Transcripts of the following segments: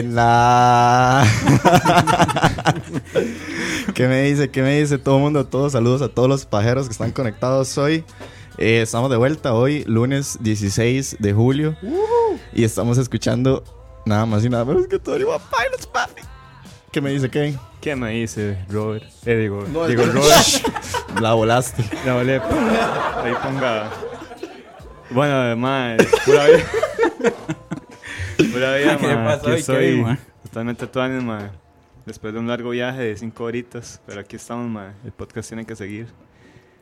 Control. Lena. ¿Qué me dice? ¿Qué me dice todo el mundo? Todos saludos a todos los pajeros que están conectados hoy. Eh, estamos de vuelta hoy, lunes 16 de julio. Y estamos escuchando nada más y nada menos que Tony One Pilots, papi. ¿Qué me dice Kevin? ¿Qué me dice Robert? Eh, digo, No, digo Robert. La volaste. La volé. Ahí ponga. Bueno, además, pura vida. Pura vida, ¿Qué ma. pasó Aquí Kevin, ma? totalmente tuanes, ma. Después de un largo viaje de 5 horitas. Pero aquí estamos, ma. El podcast tiene que seguir.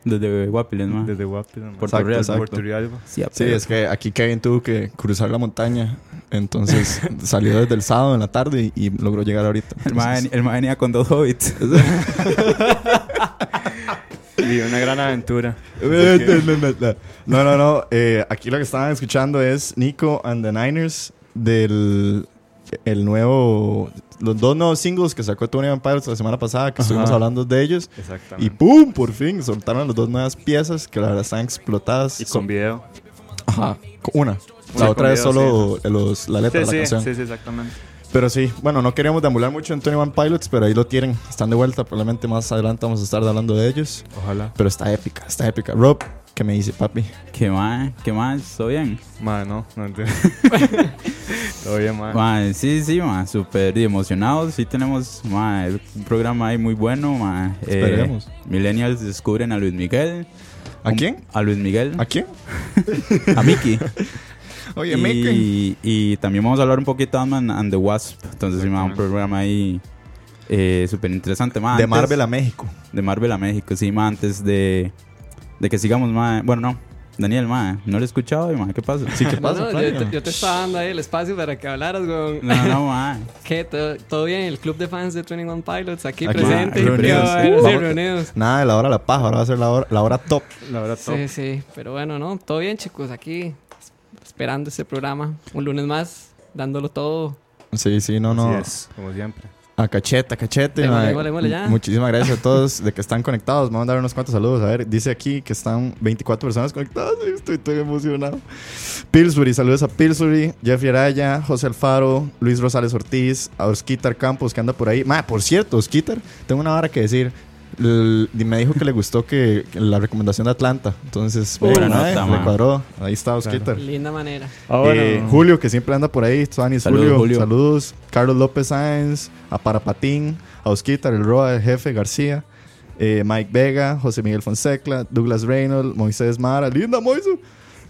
Desde Guapiles, ma. Desde Guapi, ma. Puerto Exacto, Real. exacto. Puerto. Sí, Sí, es que aquí Kevin tuvo que cruzar la montaña. Entonces salió desde el sábado en la tarde y, y logró llegar ahorita. Entonces- el ma venía con dos hobbits. Y una gran aventura. No, no, no. eh, aquí lo que estaban escuchando es Nico and the Niners del el nuevo los dos nuevos singles que sacó Tony Van Pilots la semana pasada que estuvimos hablando de ellos y. ¡pum! por fin soltaron las dos nuevas piezas que la verdad están explotadas Y con video. Ajá, una la otra es solo los, la letra Sí, de la sí, canción sí, sí, exactamente. pero sí, bueno, no queríamos deambular mucho en Tony One Pilots, pero ahí lo tienen. Están de vuelta. Probablemente más adelante vamos a estar hablando de ellos. Ojalá. Pero está épica, está épica. Rob, ¿qué me dice, papi? ¿Qué más? ¿Qué más? ¿Todo bien? Ma, no, no entiendo. Todo bien. Ma, sí, sí, ma. Súper emocionados. Sí tenemos, ma, un programa ahí muy bueno, ma. Eh, Esperemos. millennials descubren a Luis Miguel. ¿A Un- quién? A Luis Miguel. ¿A quién? A Mickey. Oye, Mickey. y, y también vamos a hablar un poquito de Ant-Man and the Wasp. Entonces, sí, un programa ahí eh, súper interesante, ma. De Antes- Marvel a México. De Marvel a México, sí, ma. Antes de, de que sigamos, ma. Bueno, no. Daniel, ma. No lo he escuchado, ma. ¿Qué pasa? Sí, ¿qué No, pasa, no, Flavio? yo, te, yo te estaba dando ahí el espacio para que hablaras con... No, no, ma. ¿Qué? ¿Todo, todo bien? El club de fans de 21 Pilots aquí, Aquí, presente. reunidos. Bueno, sí, reunidos. Nada de la hora de la paja, ahora va a ser la hora, la hora top. La verdad, top. Sí, sí. Pero bueno, ¿no? Todo bien, chicos. Aquí esperando este programa. Un lunes más, dándolo todo. Sí, sí, no, no. Así es, como siempre. A cachete, a cachete. Ya. Muchísimas gracias a todos de que están conectados. Vamos a dar unos cuantos saludos. A ver, dice aquí que están 24 personas conectadas. Estoy emocionado. Pillsbury, saludos a Pillsbury, Jeffrey Araya, José Alfaro, Luis Rosales Ortiz, a Osquitar Campos que anda por ahí. Ma, por cierto, Osquitar, tengo una hora que decir. Y me dijo que le gustó que, que la recomendación de Atlanta. Entonces, buena mae, nota, le mae. cuadró. Ahí está Osquitar. Linda manera. Ah, bueno. Eh, Julio, que siempre anda por ahí. Tuanis, Saludos, Julio. Julio. Saludos. Carlos López Sáenz, a Parapatín, a Osquitar, el Roa, el jefe García, eh, Mike Vega, José Miguel Fonseca, Douglas Reynolds, Moisés Mara, linda Moisés.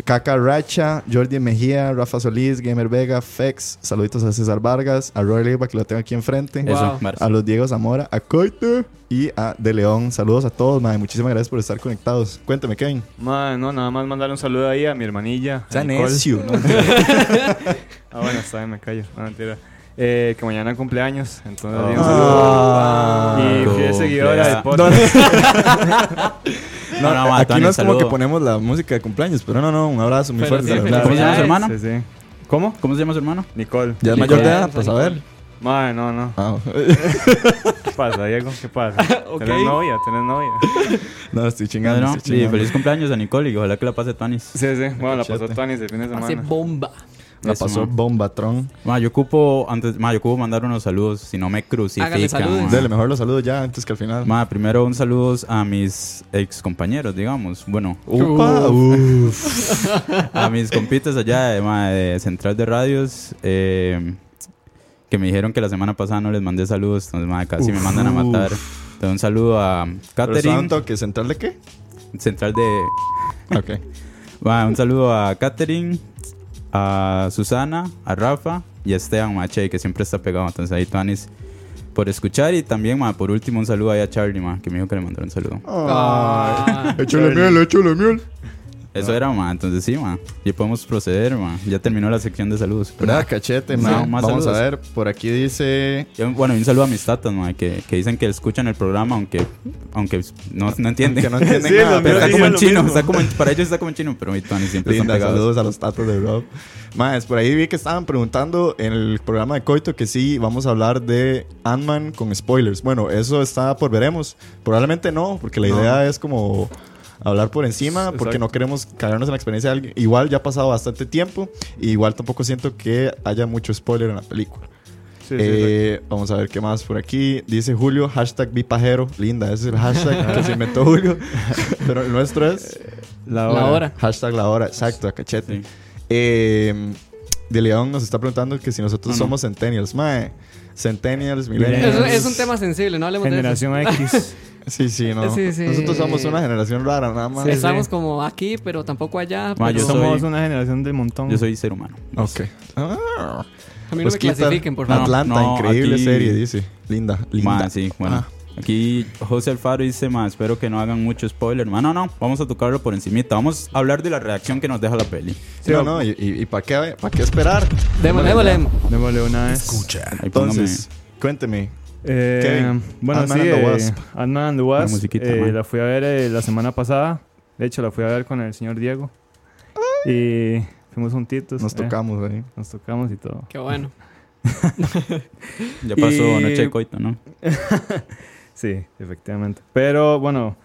Caca Racha, Jordi Mejía, Rafa Solís, Gamer Vega, Fex, saluditos a César Vargas, a Roy Leiva que lo tengo aquí enfrente, Wow. A los Diego Zamora, a Coite y a De León. Saludos a todos, madre. Muchísimas gracias por estar conectados. Cuéntame, Kevin. Ma, no, nada más mandarle un saludo ahí a mi hermanilla. a Ya Nicole. necio, ¿no? Ah, bueno, está bien, me callo. No, mentira. Eh, que mañana cumpleaños, entonces un Ah. saludo. Y fiel seguidora del podcast. No, no, Aquí Tony, no es como que ponemos la música de cumpleaños, pero no, no, un abrazo muy fuerte. ¿Cómo se llama su hermano? Sí, sí. ¿Cómo? ¿Cómo se llama su hermano? Nicole. Ya es mayor de edad, pues a ver. Ma, no, no. Ah, ¿Qué pasa, Diego? ¿Qué pasa? Ok. ¿Tenés novia? ¿Tenés novia? no, estoy chingando. no, estoy sí, feliz cumpleaños a Nicole y ojalá que la pase Tonis. Sí, sí. Bueno, la pasó. Tony el fin de Hace semana. bomba. La Eso, pasó ma. bombatron. Ma, yo ocupo antes, ma, yo ocupo mandar unos saludos, si no me crucifican. saludos. Dele, mejor los saludos ya antes que al final. Ma, primero un saludo a mis ex compañeros, digamos. Bueno, Upa, uf. a mis compitas allá de, ma, de Central de Radios, eh, que me dijeron que la semana pasada no les mandé saludos, entonces ma, casi me mandan a matar. Entonces, un saludo a Pero Katherine, que central de qué? Central de... Ok. Ma, un saludo a Katherine, a Susana, a Rafa y a Esteban Mache, que siempre está pegado. Entonces ahí, Tuanis, por escuchar. Y también, ma, por último, un saludo ahí a Charlie, ma, que me dijo que le mandara un saludo. Ah. Échale miel, échale miel. Eso era, ma. Entonces sí, ma. Ya podemos proceder, ma. Ya terminó la sección de saludos. ¿Verdad? Cachete, No, man. más Vamos a saludos. ver. Por aquí dice. Y un- bueno, un saludo a mis tatas, ma, que, que dicen que escuchan el programa, aunque, aunque no, no entienden. No entienden Sí, nada. Pero está como en chino, está como en- para ellos está como en chino, pero mi Tony siempre Linda, están saludos a los tatos de Rob. Más, por ahí vi que estaban preguntando en el programa de Coito que sí vamos a hablar de Ant-Man con spoilers. Bueno, eso está por veremos. Probablemente no, porque la No. idea es como hablar por encima, porque Exacto. no queremos cagarnos en la experiencia de alguien. Igual ya ha pasado bastante tiempo, y igual tampoco siento que haya mucho spoiler en la película. Sí, sí, Eh, vamos a ver qué más por aquí. Dice Julio, hashtag bipajero. Linda, ese es el hashtag que se inventó Julio. Pero el nuestro es La La hora. hashtag la hora. Exacto, a cachete. Sí. Eh, de León nos está preguntando que si nosotros No, no. somos centennials. Mae, centennials, millennials. es un tema sensible, no hablemos de Generación X. Sí, sí, no. Sí, sí. Nosotros somos una generación rara, nada más. Sí, Estamos sí. como aquí, pero tampoco allá. Ma, pero yo Somos soy- una generación del montón. Yo soy ser humano. Ok. Ah, a mí no pues me clasifiquen, por favor. Atlanta, No, increíble aquí- serie, dice. Linda, linda. Ma, sí, bueno. Ah. Aquí José Alfaro dice, ma, espero que no hagan mucho spoiler. Ma, no, no, vamos a tocarlo por encimita. Vamos a hablar de la reacción que nos deja la peli. Sí, no, no, y, y, para qué, para qué esperar. Démosle, démosle. Démosle una vez. Póngame Entonces, cuénteme. Eh, Kevin, bueno, Ant-Man sí, and the eh, Wasp. Ant-Man and the Wasp. La musiquita, eh, la fui a ver eh, la semana pasada. De hecho, la fui a ver con el señor Diego. Y fuimos juntitos. Nos eh, tocamos ahí. nos tocamos y todo. Qué bueno. Ya pasó Y- noche de coito, ¿no? Sí, efectivamente. Pero bueno,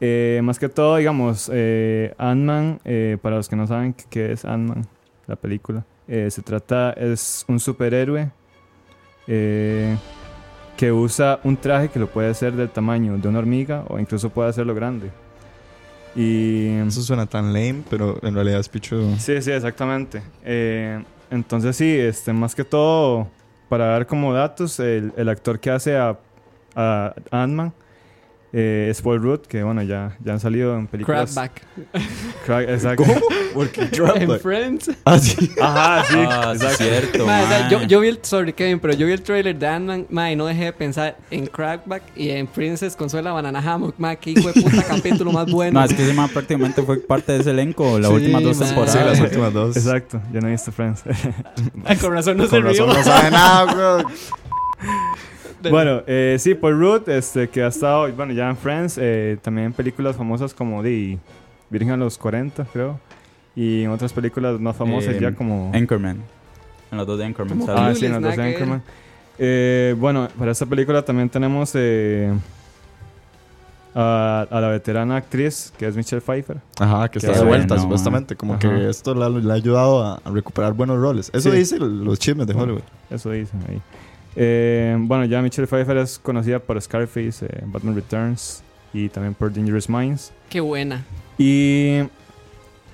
eh, más que todo, digamos, eh, Ant-Man, eh, para los que no saben qué- qué es Ant-Man, la película, eh, se trata, es un superhéroe eh, que usa un traje que lo puede hacer del tamaño de una hormiga o incluso puede hacerlo grande. Y Eso suena tan lame, pero en realidad es picho. Sí, sí, exactamente. Eh, entonces sí, este, más que todo, para dar como datos, el, el actor que hace a, a Ant-Man eh, Paul Rudd, que bueno, ya, ya han salido en películas. Crabback. Crack- exacto. Porque En Friends. Ah, sí. Ajá, sí, ah, exacto. cierto, Ma, o sea, ma. yo, yo vi el, sorry Kevin, pero yo vi el trailer de Ant-Man, ma, y no dejé de pensar en Crackback y en Princess Consuela Banana Hammock, ma, que hijo de puta capítulo más bueno. No, es que ese ma prácticamente fue parte de ese elenco las Sí, últimas dos ma. temporadas. Sí, las últimas dos. Exacto, yo no he visto Friends. Ay, con razón no se Con razón rió. no sabe nada, bro. Bueno, eh, sí, Paul Rudd, este, que ha estado, bueno, ya en Friends, eh, también en películas famosas como de Virgen a los 40, creo. Y en otras películas más famosas Eh, ya como... Anchorman. En los dos de Anchorman. ¿sabes? Ah, sí, en los dos de. Anchorman. Eh, bueno, para esta película también tenemos eh, a, a la veterana actriz que es Michelle Pfeiffer. Ajá, que está de vuelta, supuestamente. Como Ajá. que esto la- le ha ayudado a, recuperar buenos roles. Eso Sí. dicen los chismes de Hollywood. Eso dicen ahí. Eh, bueno, ya Michelle Pfeiffer es conocida por Scarface, eh, Batman Returns y también por Dangerous Minds. Qué buena. Y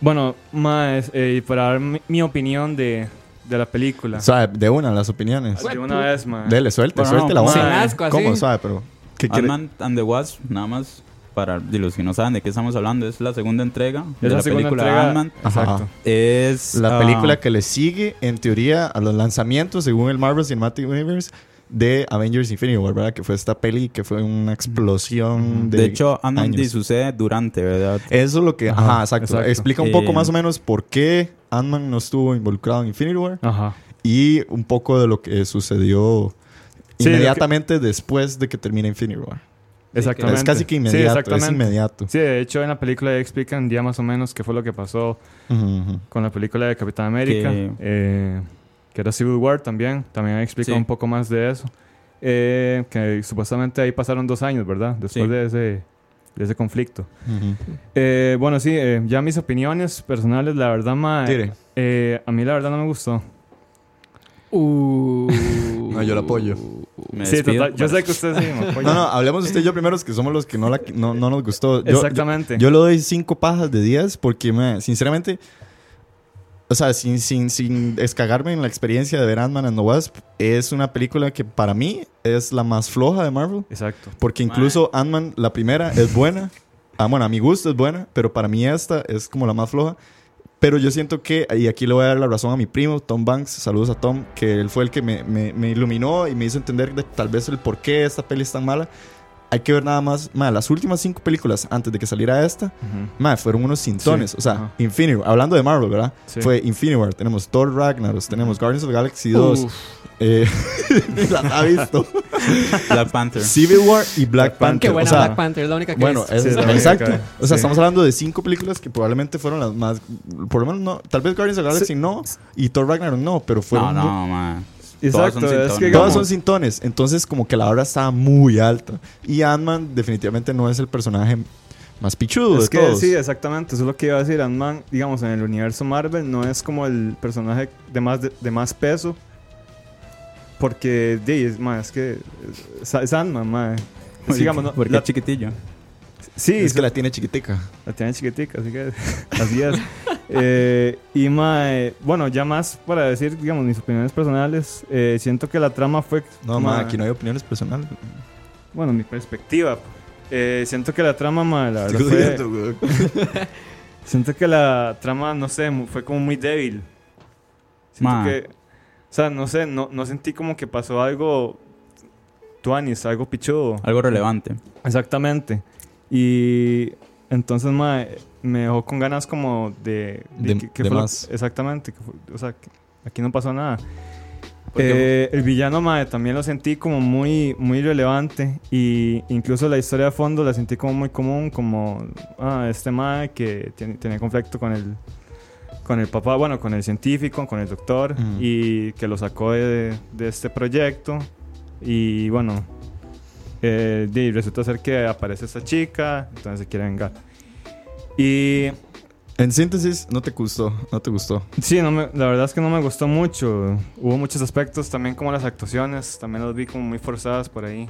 bueno, más eh, para dar mi, mi opinión de, de la película. Suave, de una, las opiniones. de una vez, más. Dele, suelte, Bueno, suelte la no, asco, así. ¿Cómo? Suave, pero. ¿Qué quiere? And the Wasp, nada más para de los que no saben de qué estamos hablando, es la segunda entrega de Es la la segunda película entrega. Ant-Man. Exacto. Es La ah, película que le sigue, en teoría, a los lanzamientos, según el Marvel Cinematic Universe, de Avengers Infinity War, ¿verdad? Que fue esta peli que fue una explosión de. De hecho, Ant-Man sucede durante, ¿verdad? Eso es lo que. Ajá, Ajá, exacto. exacto. Explica un poco Eh, más o menos por qué Ant-Man no estuvo involucrado en Infinity War Ajá. y un poco de lo que sucedió Sí, inmediatamente después de que termina Infinity War. Exactamente. Es casi que Sí, inmediato, es exactamente. inmediato. Sí, de hecho en la película ya explican ya más o menos qué fue lo que pasó con la película de Capitán América, Que- eh, que era Civil War también, también explica Sí. un poco más de eso. Eh, que supuestamente ahí pasaron dos años, ¿verdad? Después Sí. de, ese, de ese conflicto. Eh, bueno, sí, eh, ya mis opiniones personales, la verdad, ma, Tire. eh, a mí la verdad no me gustó. Uh. No, yo la apoyo. Me Sí, despido. total, yo sé que usted sí me. No, no, hablemos usted y yo primero, que somos los que no, la, no, no nos gustó. Yo, Exactamente. Yo, yo le doy 5 pajas de 10 porque, me, sinceramente, o sea, sin, sin, sin escagarme en la experiencia de ver Ant-Man and the Wasp, es una película que para mí es la más floja de Marvel. Exacto. Porque incluso Ant-Man, la primera, es buena. Ah, bueno, a mi gusto es buena, pero para mí esta es como la más floja. Pero yo siento que, y aquí le voy a dar la razón a mi primo, Tom Banks, saludos a Tom, que él fue el que me, me- me iluminó y me hizo entender de, tal vez el por qué esta peli es tan mala. Hay que ver nada más, ma, las últimas cinco películas antes de que saliera esta, Ujú. ma, fueron unos cintones. Sí, O sea, ajá. Infinity War, hablando de Marvel, ¿verdad? Sí. Fue Infinity War, tenemos Thor Ragnarok, tenemos Guardians of the Galaxy 2, Uf. eh, las ha visto, Black Panther. Civil War y Black Black Panther. Qué buena o sea, Black Panther, es la única que bueno, es. Sí, es la exacto. única, O sea, sí. estamos hablando de cinco películas que probablemente fueron las más. Por lo menos no. Tal vez Guardians of the Galaxy no. Y Thor Ragnarok no. Pero No, fueron. muy- no, man. Exacto, Todas son es que sintones. Todas digamos- son cintones. Entonces, como que la vara estaba muy alta. Y Ant-Man definitivamente no es el personaje más pichudo Es de que todos. sí, exactamente, eso es lo que iba a decir. Ant-Man, digamos, en el universo Marvel no es como el personaje de más, de, de más peso. Porque, di, es, ma, es que es, es Ant-Man, ma. Es, digamos, no, Porque la- es chiquitillo. Sí, es que la tiene chiquitica. la tiene chiquitica, así que así es. Eh, y ma, eh, bueno, ya más para decir, digamos, mis opiniones personales, eh, siento que la trama fue... No, ma, ma, aquí no hay opiniones personales. Bueno, mi perspectiva. eh, siento que la trama, ma, la verdad Estoy fue... jodiendo, güey. Siento que la trama, no sé, fue como muy débil. Siento Ma. que, o sea, no sé, no, no sentí como que pasó algo tuanis, algo pichudo. Algo relevante. Exactamente. Y entonces me dejó con ganas como de... De- que- que de fue lo- más. exactamente. que fue- o sea, que aquí no pasó nada. Eh, el villano también lo sentí como muy, muy relevante y incluso la historia de fondo la sentí como muy común, como ah, este ma que tiene, tenía conflicto con el, con el papá, bueno, con el científico, con el doctor Ujú. y que lo sacó de, de este proyecto y bueno, eh, y resulta ser que aparece esta chica, entonces se quiere vengar. Y En síntesis, no te gustó. No te gustó. Sí, no me- la verdad es que no me gustó mucho. Hubo muchos aspectos, también como las actuaciones, también las vi como muy forzadas por ahí.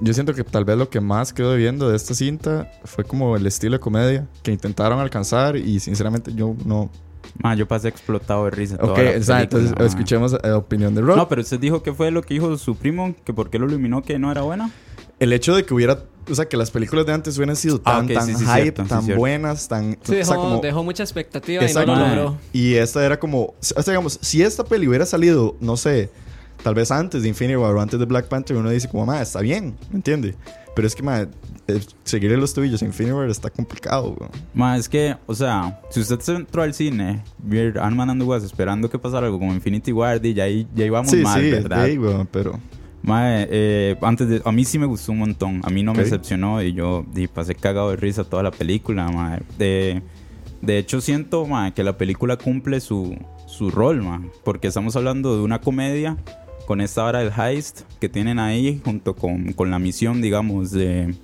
Yo siento que tal vez lo que más quedó viendo de esta cinta fue como el estilo de comedia que intentaron alcanzar y sinceramente yo no... Man, yo pasé explotado de risa. Ok, exacto. Entonces, man. escuchemos la opinión de Rob. No, pero usted dijo que fue lo que dijo su primo, que por qué lo iluminó que no era buena. El hecho de que hubiera... O sea, que las películas de antes hubieran sido Ah, tan, ok, tan sí, sí, hype, cierto, sí, tan cierto. buenas, tan... Sí, o sea, dejó, como- dejó mucha expectativa y Exacto. no lo Mae. logró. Y esta era como... O sea, digamos, si esta peli hubiera salido, no sé, tal vez antes de Infinity War o antes de Black Panther, uno dice como, ma, está bien, ¿me entiende? Pero es que, ma, eh, seguirle los tobillos a Infinity War está complicado, güey. Ma, es que, o sea, si usted se entró al cine, ver Ant-Man and the Wasp esperando que pasara algo como Infinity War, y ya, ahí- ya íbamos Sí, mal, sí, ¿verdad? ey, güey, pero... Mae, eh, antes de, a mí sí me gustó un montón. A mí no me decepcionó y yo di, pasé cagado de risa toda la película. mae. De, de hecho, siento mae, que la película cumple su, su rol, mae, porque estamos hablando de una comedia con esta hora del heist que tienen ahí junto con, con la misión, digamos, de...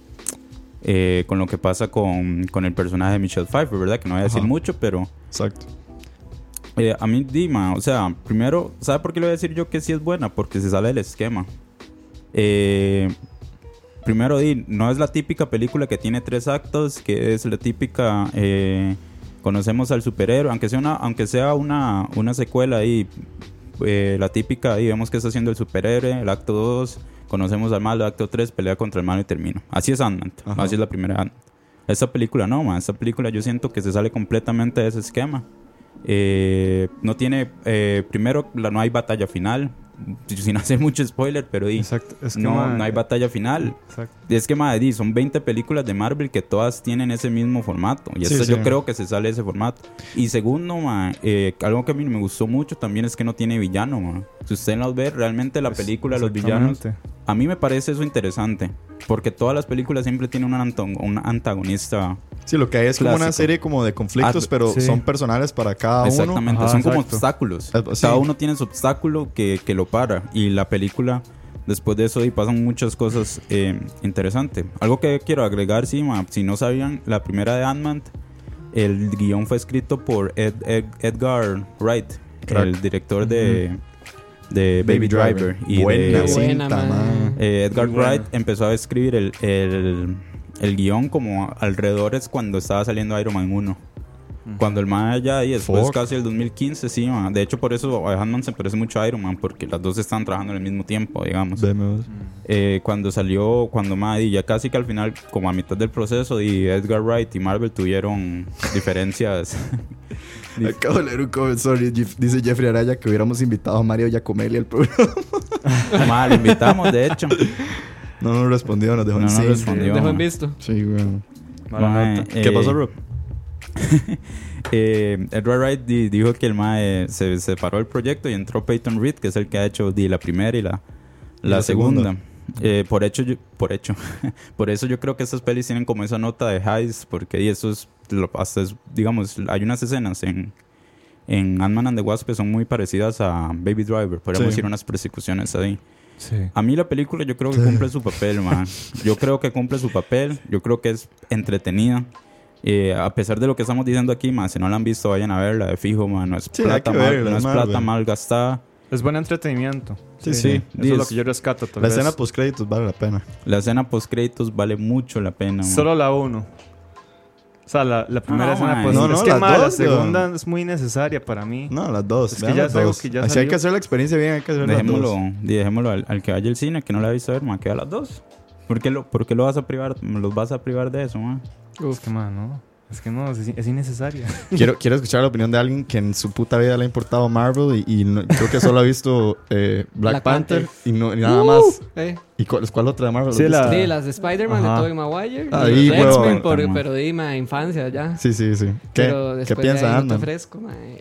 eh, con lo que pasa con, con el personaje de Michelle Pfeiffer, ¿verdad? Que no voy a decir Ajá. mucho, pero... Exacto. Eh, a mí, Dima, o sea, primero, ¿sabe por qué le voy a decir yo que sí es buena? Porque se sale del esquema. Eh, primero, no es la típica película que tiene tres actos, que es la típica. eh, conocemos al superhéroe, aunque sea una, aunque sea una, una secuela ahí, eh, la típica ahí, vemos que está haciendo el superhéroe, el acto 2, conocemos al malo, el acto 3, pelea contra el malo y termina. Así es Ant-Man, así es la primera Ant-Man. Esta película no, man. Esta película yo siento que se sale completamente de ese esquema. Eh, no tiene, eh, primero, la- no hay batalla final. Sin hacer mucho spoiler, pero di, Exacto. Es que, no, no hay batalla final. Exacto. Es que, madre, di, son 20 películas de Marvel que todas tienen ese mismo formato. Y Sí, sí. yo creo que se sale de ese formato. Y segundo, eh, algo que a mí me gustó mucho también es que no tiene villano. Si usted los ve, realmente la película, los villanos. A mí me parece eso interesante. Porque todas las películas siempre tienen un, antagonista. Sí, lo que hay es como una serie como de conflictos, Ah, pero sí. son personales para cada uno. Exactamente, son como obstáculos. Eh, sí. Cada uno tiene su obstáculo que, que lo para. Y la película, después de eso, y pasan muchas cosas eh, interesantes. Algo que quiero agregar, sí, ma, si no sabían, la primera de Ant-Man, el guion fue escrito por Ed- Ed- Edgar Wright, Crack. el director de, de Baby, Driver. Y Buena de, Buena, cinta, man. eh, Edgar Muy. Wright empezó a escribir el, el, el guion como alrededor es cuando estaba saliendo Iron Man 1. Cuando el man ya y después casi el 2015, sí, man. De hecho, por eso a Ant-Man se parece mucho a Iron Man, porque las dos están trabajando en el mismo tiempo, digamos. Eh, cuando salió, cuando ma, y ya casi que al final, como a mitad del proceso, y Edgar Wright y Marvel tuvieron diferencias. Acabo de leer un Jef- dice Jeffrey Araya que hubiéramos invitado a Mario Giacomelli al programa. Mal, invitamos, de hecho. No nos respondió, nos dejó No en nos sí. respondió. Dejo en visto. Sí, güey. Ma, nota. eh, ¿Qué pasó, Rob? eh, Edward Wright di- dijo que el MAE se separó del proyecto y entró Peyton Reed, que es el que ha hecho di, la primera y la, la, la segunda. segunda. Eh, por hecho, yo- por hecho, por eso yo creo que estas pelis tienen como esa nota de highs, porque eso es, lo- hasta es- digamos, hay unas escenas en, en Ant-Man and the Wasp que son muy parecidas a Baby Driver, podríamos Sí. decir unas persecuciones ahí. Sí. A mí la película yo creo que cumple su papel, man. Yo creo que cumple su papel. Yo creo que es entretenida. Eh, a pesar de lo que estamos diciendo aquí, man, si no la han visto, vayan a verla de fijo, man. No es Sí, hay plata, mal, verla, no es es plata mal gastada. Es buen entretenimiento. Sí, Sí, sí. Eso es lo que yo rescato. Tal La vez. escena post créditos vale la pena. La escena post créditos vale mucho la pena, man. Solo la uno. O sea, la, la primera no, escena man. pues, No, no, es que las ma, la dos, segunda weón. es muy necesaria para mí. No, las dos. Es que ya las dos. que ya Así hay que hacer la experiencia bien, hay que hacer las Dejémoslo, dos. di, dejémoslo al, al que vaya al cine, que no la ha visto ver, man, que vea las dos. ¿Por qué lo, por qué lo vas a privar? ¿Los vas a privar de eso, man? Es que, man, no. Es que no, es, es innecesaria. Quiero, quiero escuchar la opinión de alguien que en su puta vida le ha importado Marvel y, y no- creo que solo ha visto eh, Black, Black Panther, Panther. y, no, y nada más. Eh, ¿Y cuál, cuál otra de Marvel? Sí, la-? Sí, las de Spider-Man de Tobey Maguire. Ahí, los. X-Men, por- pero de ma, infancia ya. Sí, sí, sí. ¿Qué, ¿qué piensa te fresco, mae.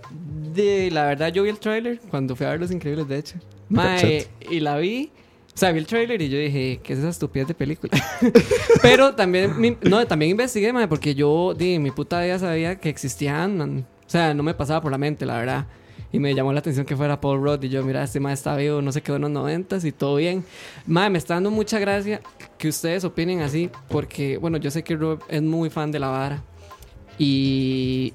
De, la verdad, yo vi el tráiler cuando fui a ver Los Increíbles, de hecho. Mae, Cachet. y la vi... Sea, vi el tráiler y yo dije, ¿qué es esa estupidez de película? Pero también, mi- no, también investigué, mae, porque yo, di, mi puta vida sabía que existía Ant-Man. O sea, no me pasaba por la mente, la verdad. Y me llamó la atención que fuera Paul Rudd. Y yo, mira, este mae está vivo, no se quedó en los noventas y todo bien. Mae, me está dando mucha gracia que ustedes opinen así. Porque, bueno, yo sé que Rob es muy fan de la vara. Y,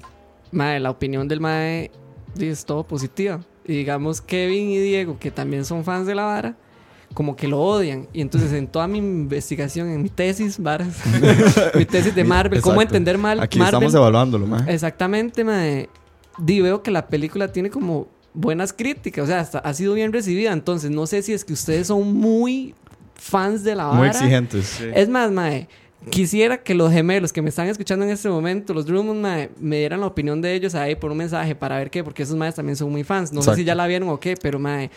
mae, la opinión del mae es todo positiva. Y digamos, Kevin y Diego, que también son fans de la vara, como que lo odian. Y entonces en toda mi investigación, en mi tesis, varas, mi tesis de Marvel, cómo entender mal Aquí Marvel. estamos evaluándolo, man. Exactamente, mae. Di, veo que la película tiene como buenas críticas, o sea, hasta ha sido bien recibida. Entonces, no sé si es que ustedes son muy fans de la vara. Muy exigentes. Es más, mae, quisiera que los gemelos que me están escuchando en este momento, los Drummond, mae, me dieran la opinión de ellos ahí por un mensaje para ver qué, porque esos maes también son muy fans. No sé si ya la vieron o qué, pero mae,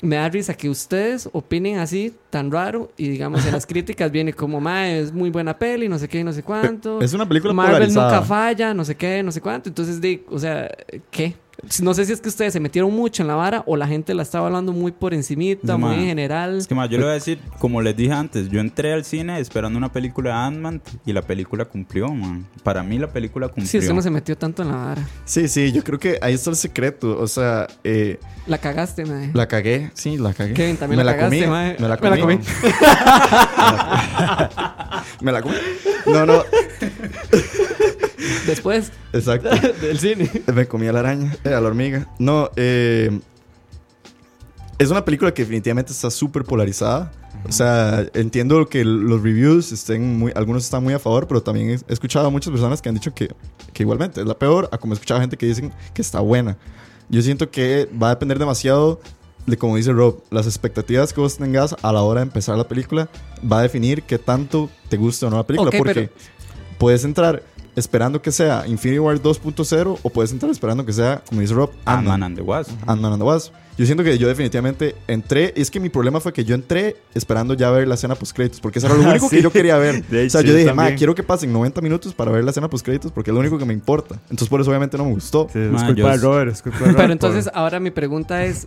me da risa que ustedes opinen así, tan raro, y digamos en las críticas viene como, mae, es muy buena peli, no sé qué, no sé cuánto. Es una película Marvel polarizada. nunca falla, no sé qué, no sé cuánto. Entonces, di, o sea, ¿qué? No sé si es que ustedes se metieron mucho en la vara o la gente la estaba hablando muy por encimita, No, muy ma. en general. Es que, ma, yo le voy a decir, como les dije antes, yo entré al cine esperando una película de Ant-Man y la película cumplió, man. Para mí la película cumplió. Sí, usted no se metió tanto en la vara. Sí, sí, yo creo que ahí está el secreto. O sea, eh, La cagaste, mae. la cagué. Sí, la cagué. Kevin, también me la la comí. mae. Me la Me la comí. comí. me la comí. No, no. Después Exacto. del cine. Me comí a la araña, eh, a la hormiga. No, eh, es una película que definitivamente está súper polarizada. O sea, entiendo que los reviews estén muy, algunos están muy a favor, pero también he escuchado a muchas personas que han dicho que, que igualmente es la peor, a como he escuchado a gente que dicen que está buena. Yo siento que va a depender demasiado de, como dice Rob, las expectativas que vos tengas a la hora de empezar la película va a definir qué tanto te gusta o no la película. Porque pero- puedes entrar esperando que sea Infinity War 2.0 o puedes entrar esperando que sea, como dice Rob, Ant-Man and the Wasp. Ant-Man and the Wasp. Yo siento que yo definitivamente entré. Es que mi problema fue que yo entré esperando ya ver la escena post créditos. Porque eso era lo único que yo quería ver. O sea, yo yo dije, ma, quiero que pasen 90 minutos para ver la escena post créditos porque es lo único que me importa. Entonces, por eso obviamente no me gustó. Sí, es Ma, culpa yo- de Robert, es culpa de Robert. Pero por- entonces, ahora mi pregunta es: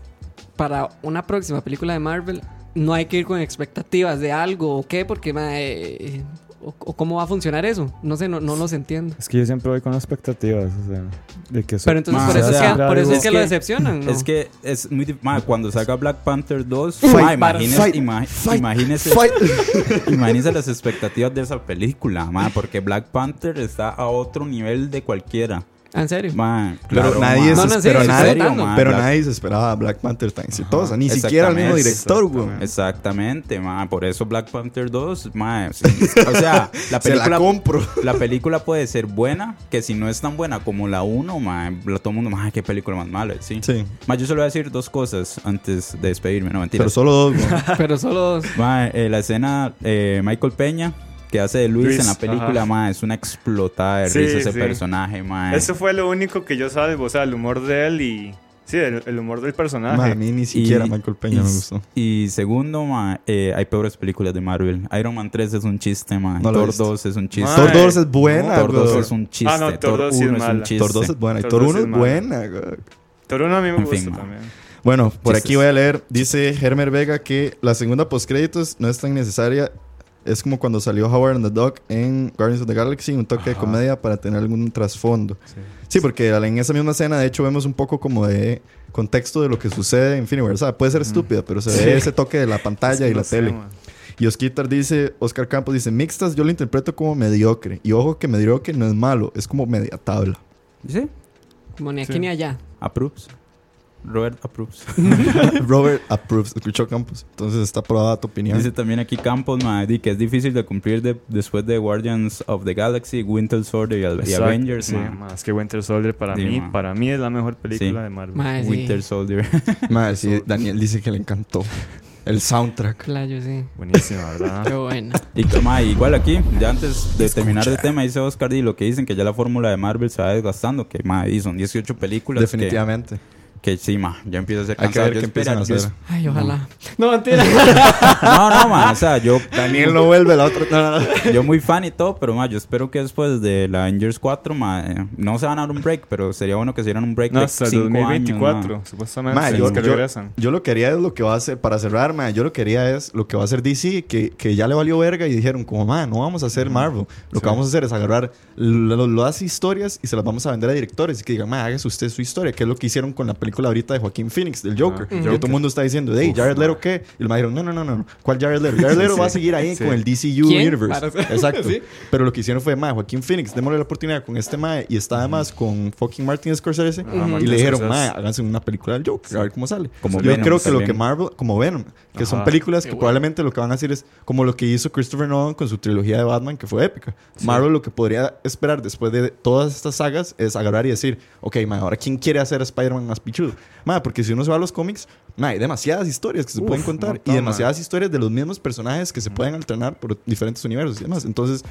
para una próxima película de Marvel, no hay que ir con expectativas de algo o qué, porque mae, o, o cómo va a funcionar eso. No sé, no, no los entiendo. Es que yo siempre voy con expectativas, o sea, de que... Pero entonces, por o eso, es sea, que, por eso es es que lo que- decepcionan. ¿no? Es que es muy ma, cuando salga Black Panther 2, Fight, ma, imagínese, fight, ima- fight, imagínese, imagínese las expectativas de esa película, ma, porque Black Panther está a otro nivel de cualquiera. Ah, ¿En serio? Ma, Pero claro, nadie ma. No, se no, sí, pero nadie, tratando. ma, pero Black- nadie se esperaba a Black Panther tan exitosa. Ni siquiera el mismo exactamente, director, güey. Exactamente, ma, por eso Black Panther 2, ma, sí, o sea, la Se la película compro. la película puede ser buena, que si no es tan buena como la 1, ma, la- todo el mundo, ma, qué película más mala, sí. Sí. Ma, yo solo voy a decir dos cosas antes de despedirme, no mentira. Pero solo dos, güey. Pero solo. Ma, eh, la escena eh, Michael Peña que hace de Luis, Luis, en la película, ma, es una explotada de Sí, risa ese sí. personaje, ma. Eso fue lo único que yo salvo, o sea, el humor de él y... Sí, el, el humor del personaje. Ma, a mí ni siquiera Y- Michael Peña y, me gustó. Y segundo, ma, eh, hay peores películas de Marvel. Iron Man 3 es un chiste, ma. No Thor visto. 2 es un chiste. Thor Ay, 2 es buena, Thor 2 güey. es un chiste. Ah, no, Thor 2 sí 1 es es un chiste. Thor 2 es buena. Y Thor Thor 2 1 es es buena, güey. Thor 1 a mí me En gusta fin, ma. también. Bueno, por Chistes. aquí voy a leer. Dice Hermer Vega que la segunda postcréditos no es tan necesaria. Es como cuando salió Howard and the Dog en Guardians of the Galaxy, un toque de comedia para tener algún trasfondo. Sí, porque en esa misma escena, de hecho, vemos un poco como de contexto de lo que sucede en Infinity War. O sea, puede ser estúpida, pero se ve ese toque de la pantalla y la tele. Y Osquitar dice, Oscar Campos dice, mixtas yo lo interpreto como mediocre. Y ojo que mediocre no es malo, es como media tabla. ¿Sí? Como ni aquí Sí. ni allá. Approves. Robert approves. Robert approves, escuchó Campos. Entonces está aprobada tu opinión. Dice también aquí Campos, ma, di que es difícil de cumplir de- después de Guardians of the Galaxy, Winter Soldier y, y Exacto, Avengers. Sí, es que Winter Soldier para Sí, mí, ma. para mí es la mejor película Sí. de Marvel. Sí. Winter Soldier. Madre, sí, Daniel dice que le encantó. El soundtrack. Claro, sí. Buenísima, ¿verdad? Qué bueno. Y ma, igual aquí, ya antes de terminar el tema, dice Oscar D. Lo que dicen que ya la fórmula de Marvel se va desgastando. Que ma, y son 18 películas. Definitivamente. Que, sí, ma, ya empieza a ser Hay que cansado. ver Yo qué espera- empiezan a yo hacer. Ay, ojalá. No, mentira. No, no, ma, o sea, yo, Daniel no vuelve la otra. No, no, no. yo muy fan y todo, pero ma, yo espero que después de la Avengers 4, ma, eh, no se van a dar un break, pero sería bueno que se dieran un break No, de hasta el 5 2024, años, supuestamente. Ma, yo, que yo- regresan. yo lo que haría es lo que va a hacer, para cerrar, ma, yo lo que haría es lo que va a hacer DC, que, que ya le valió verga y dijeron, como, ma, no vamos a hacer Marvel. Lo Sí. que vamos a hacer es agarrar las historias y se las vamos a vender a directores y que digan, ma, hágase usted su historia, que es lo que hicieron con la película ahorita de Joaquín Phoenix, del Joker. Ah, Que Joker. todo el mundo está diciendo, hey, Jared. Leto, ¿qué? Y los ma dijeron, no, no, no, no, ¿cuál Jared Leto? Jared Leto Sí. va a seguir ahí Sí. con el DCU ¿Quién? Universe. Exacto. Sí. Pero lo que hicieron fue, ma, Joaquín Phoenix, démosle la oportunidad con este ma y está además con fucking Martin Scorsese. Ajá, Y Martin le dijeron, Scorsese. ma, háganse una película del Joker, a ver cómo sale. Como Yo Venom creo que lo también. que Marvel, como Venom, que son Ajá. películas Qué que bueno. probablemente lo que van a hacer es como lo que hizo Christopher Nolan con su trilogía de Batman, que fue épica. Marvel lo que podría esperar después de todas estas sagas es agarrar y decir, ok, ma, ahora quién quiere hacer a Spider-Man más porque si uno se va a los cómics, hay demasiadas historias que se Uf, pueden contar montón, y demasiadas historias de los mismos personajes que se pueden alternar por diferentes universos y demás. Entonces,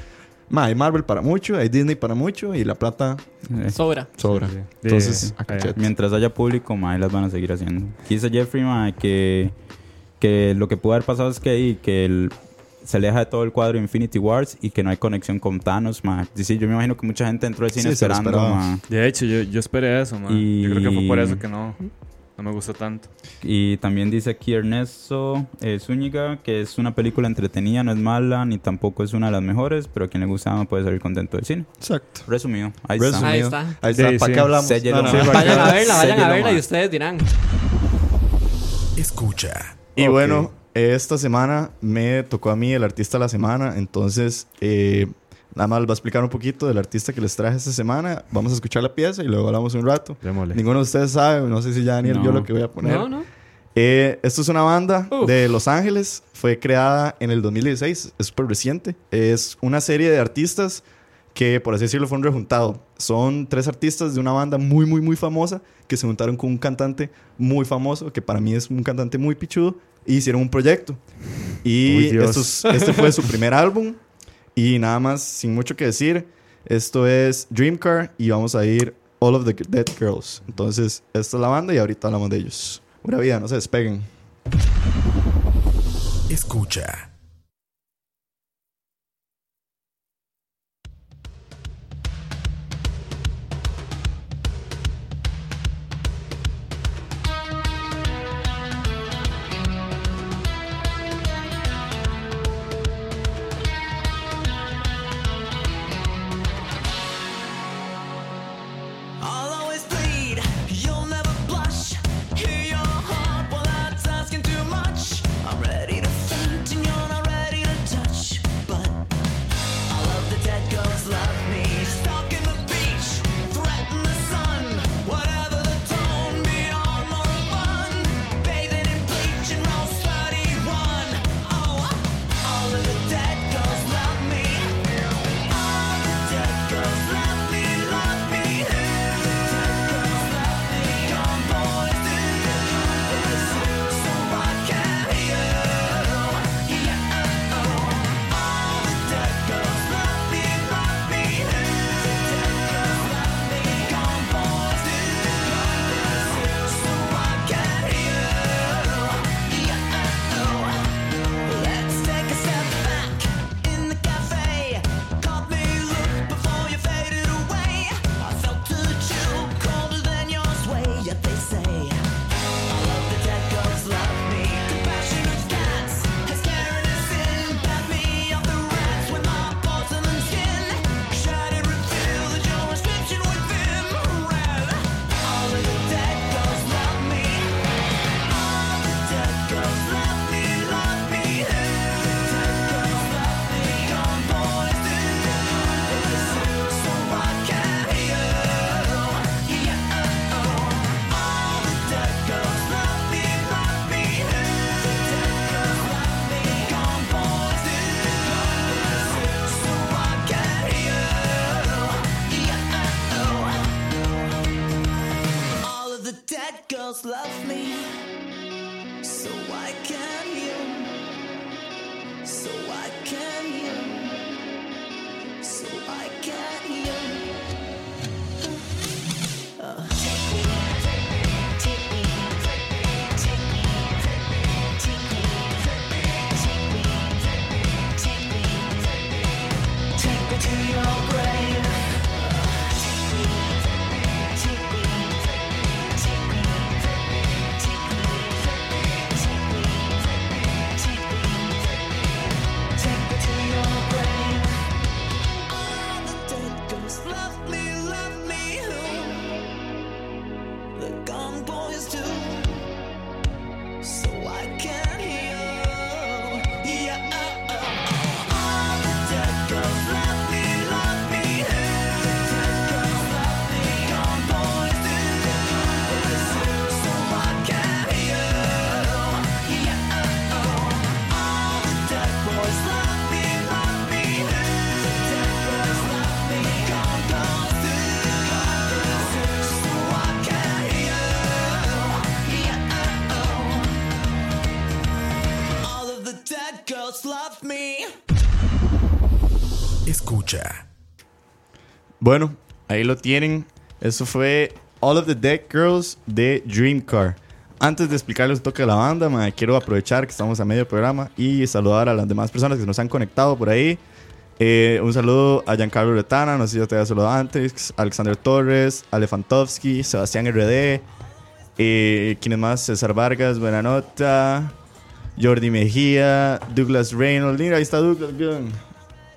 hay Marvel para mucho, hay Disney para mucho y la plata Eh, Sobra. sobra. Sí. Entonces, Sí. Eh. Mientras haya público, ma, ahí las van a seguir haciendo. Dice Jeffrey, que, que lo que pudo haber pasado es que, y que el- se aleja de todo el cuadro de Infinity Wars y que no hay conexión con Thanos, ma. Sí, yo me imagino que mucha gente entró al cine Sí, esperando, ma. De hecho, yo, yo esperé eso, man. Y- Yo creo que fue por eso que no, no me gustó tanto. Y también dice aquí Ernesto eh, Zúñiga que es una película entretenida, no es mala, ni tampoco es una de las mejores, pero a quien le gusta no puede salir contento del cine. Exacto. Resumido, ahí Resumido. está. Ahí está. Ahí está. Sí, ¿Para sí. qué hablamos? No, no, ma. Vayan a verla, vayan a verla ma. y ustedes dirán. Escucha. Y bueno, esta semana me tocó a mí el artista de la semana. Entonces, eh, Nada más les va a explicar un poquito del artista que les traje esta semana. Vamos a escuchar la pieza y luego hablamos un rato. Démosle. Ninguno de ustedes sabe, no sé si ya Daniel No. vio lo que voy a poner. No, no. Eh, esto es una banda Uf. de Los Ángeles. Fue creada en el 2016. Es súper reciente. Es una serie de artistas que, por así decirlo, fueron rejuntados. Son tres artistas de una banda muy, muy, muy famosa que se juntaron con un cantante muy famoso, que para mí es un cantante muy pichudo, hicieron un proyecto. Y Uy, este fue su primer álbum. Y nada más, sin mucho que decir, esto es Dreamcar y vamos a ir All of the Dead Girls. Entonces, esta es la banda y ahorita hablamos de ellos. Buena vida, no se despeguen. Escucha. Bueno, ahí lo tienen. Eso fue All of the Dead Girls de Dream Car. Antes de explicarles un toque de la banda, ma, quiero aprovechar que estamos a medio programa y saludar a las demás personas que nos han conectado por ahí. Eh, un saludo a Giancarlo Retana, no sé si ya te había saludado antes, Alexander Torres, Alefantovsky, Sebastián RD, eh, ¿quiénes más? César Vargas, buena nota, Jordi Mejía, Douglas Reynolds, mira, ahí está Douglas.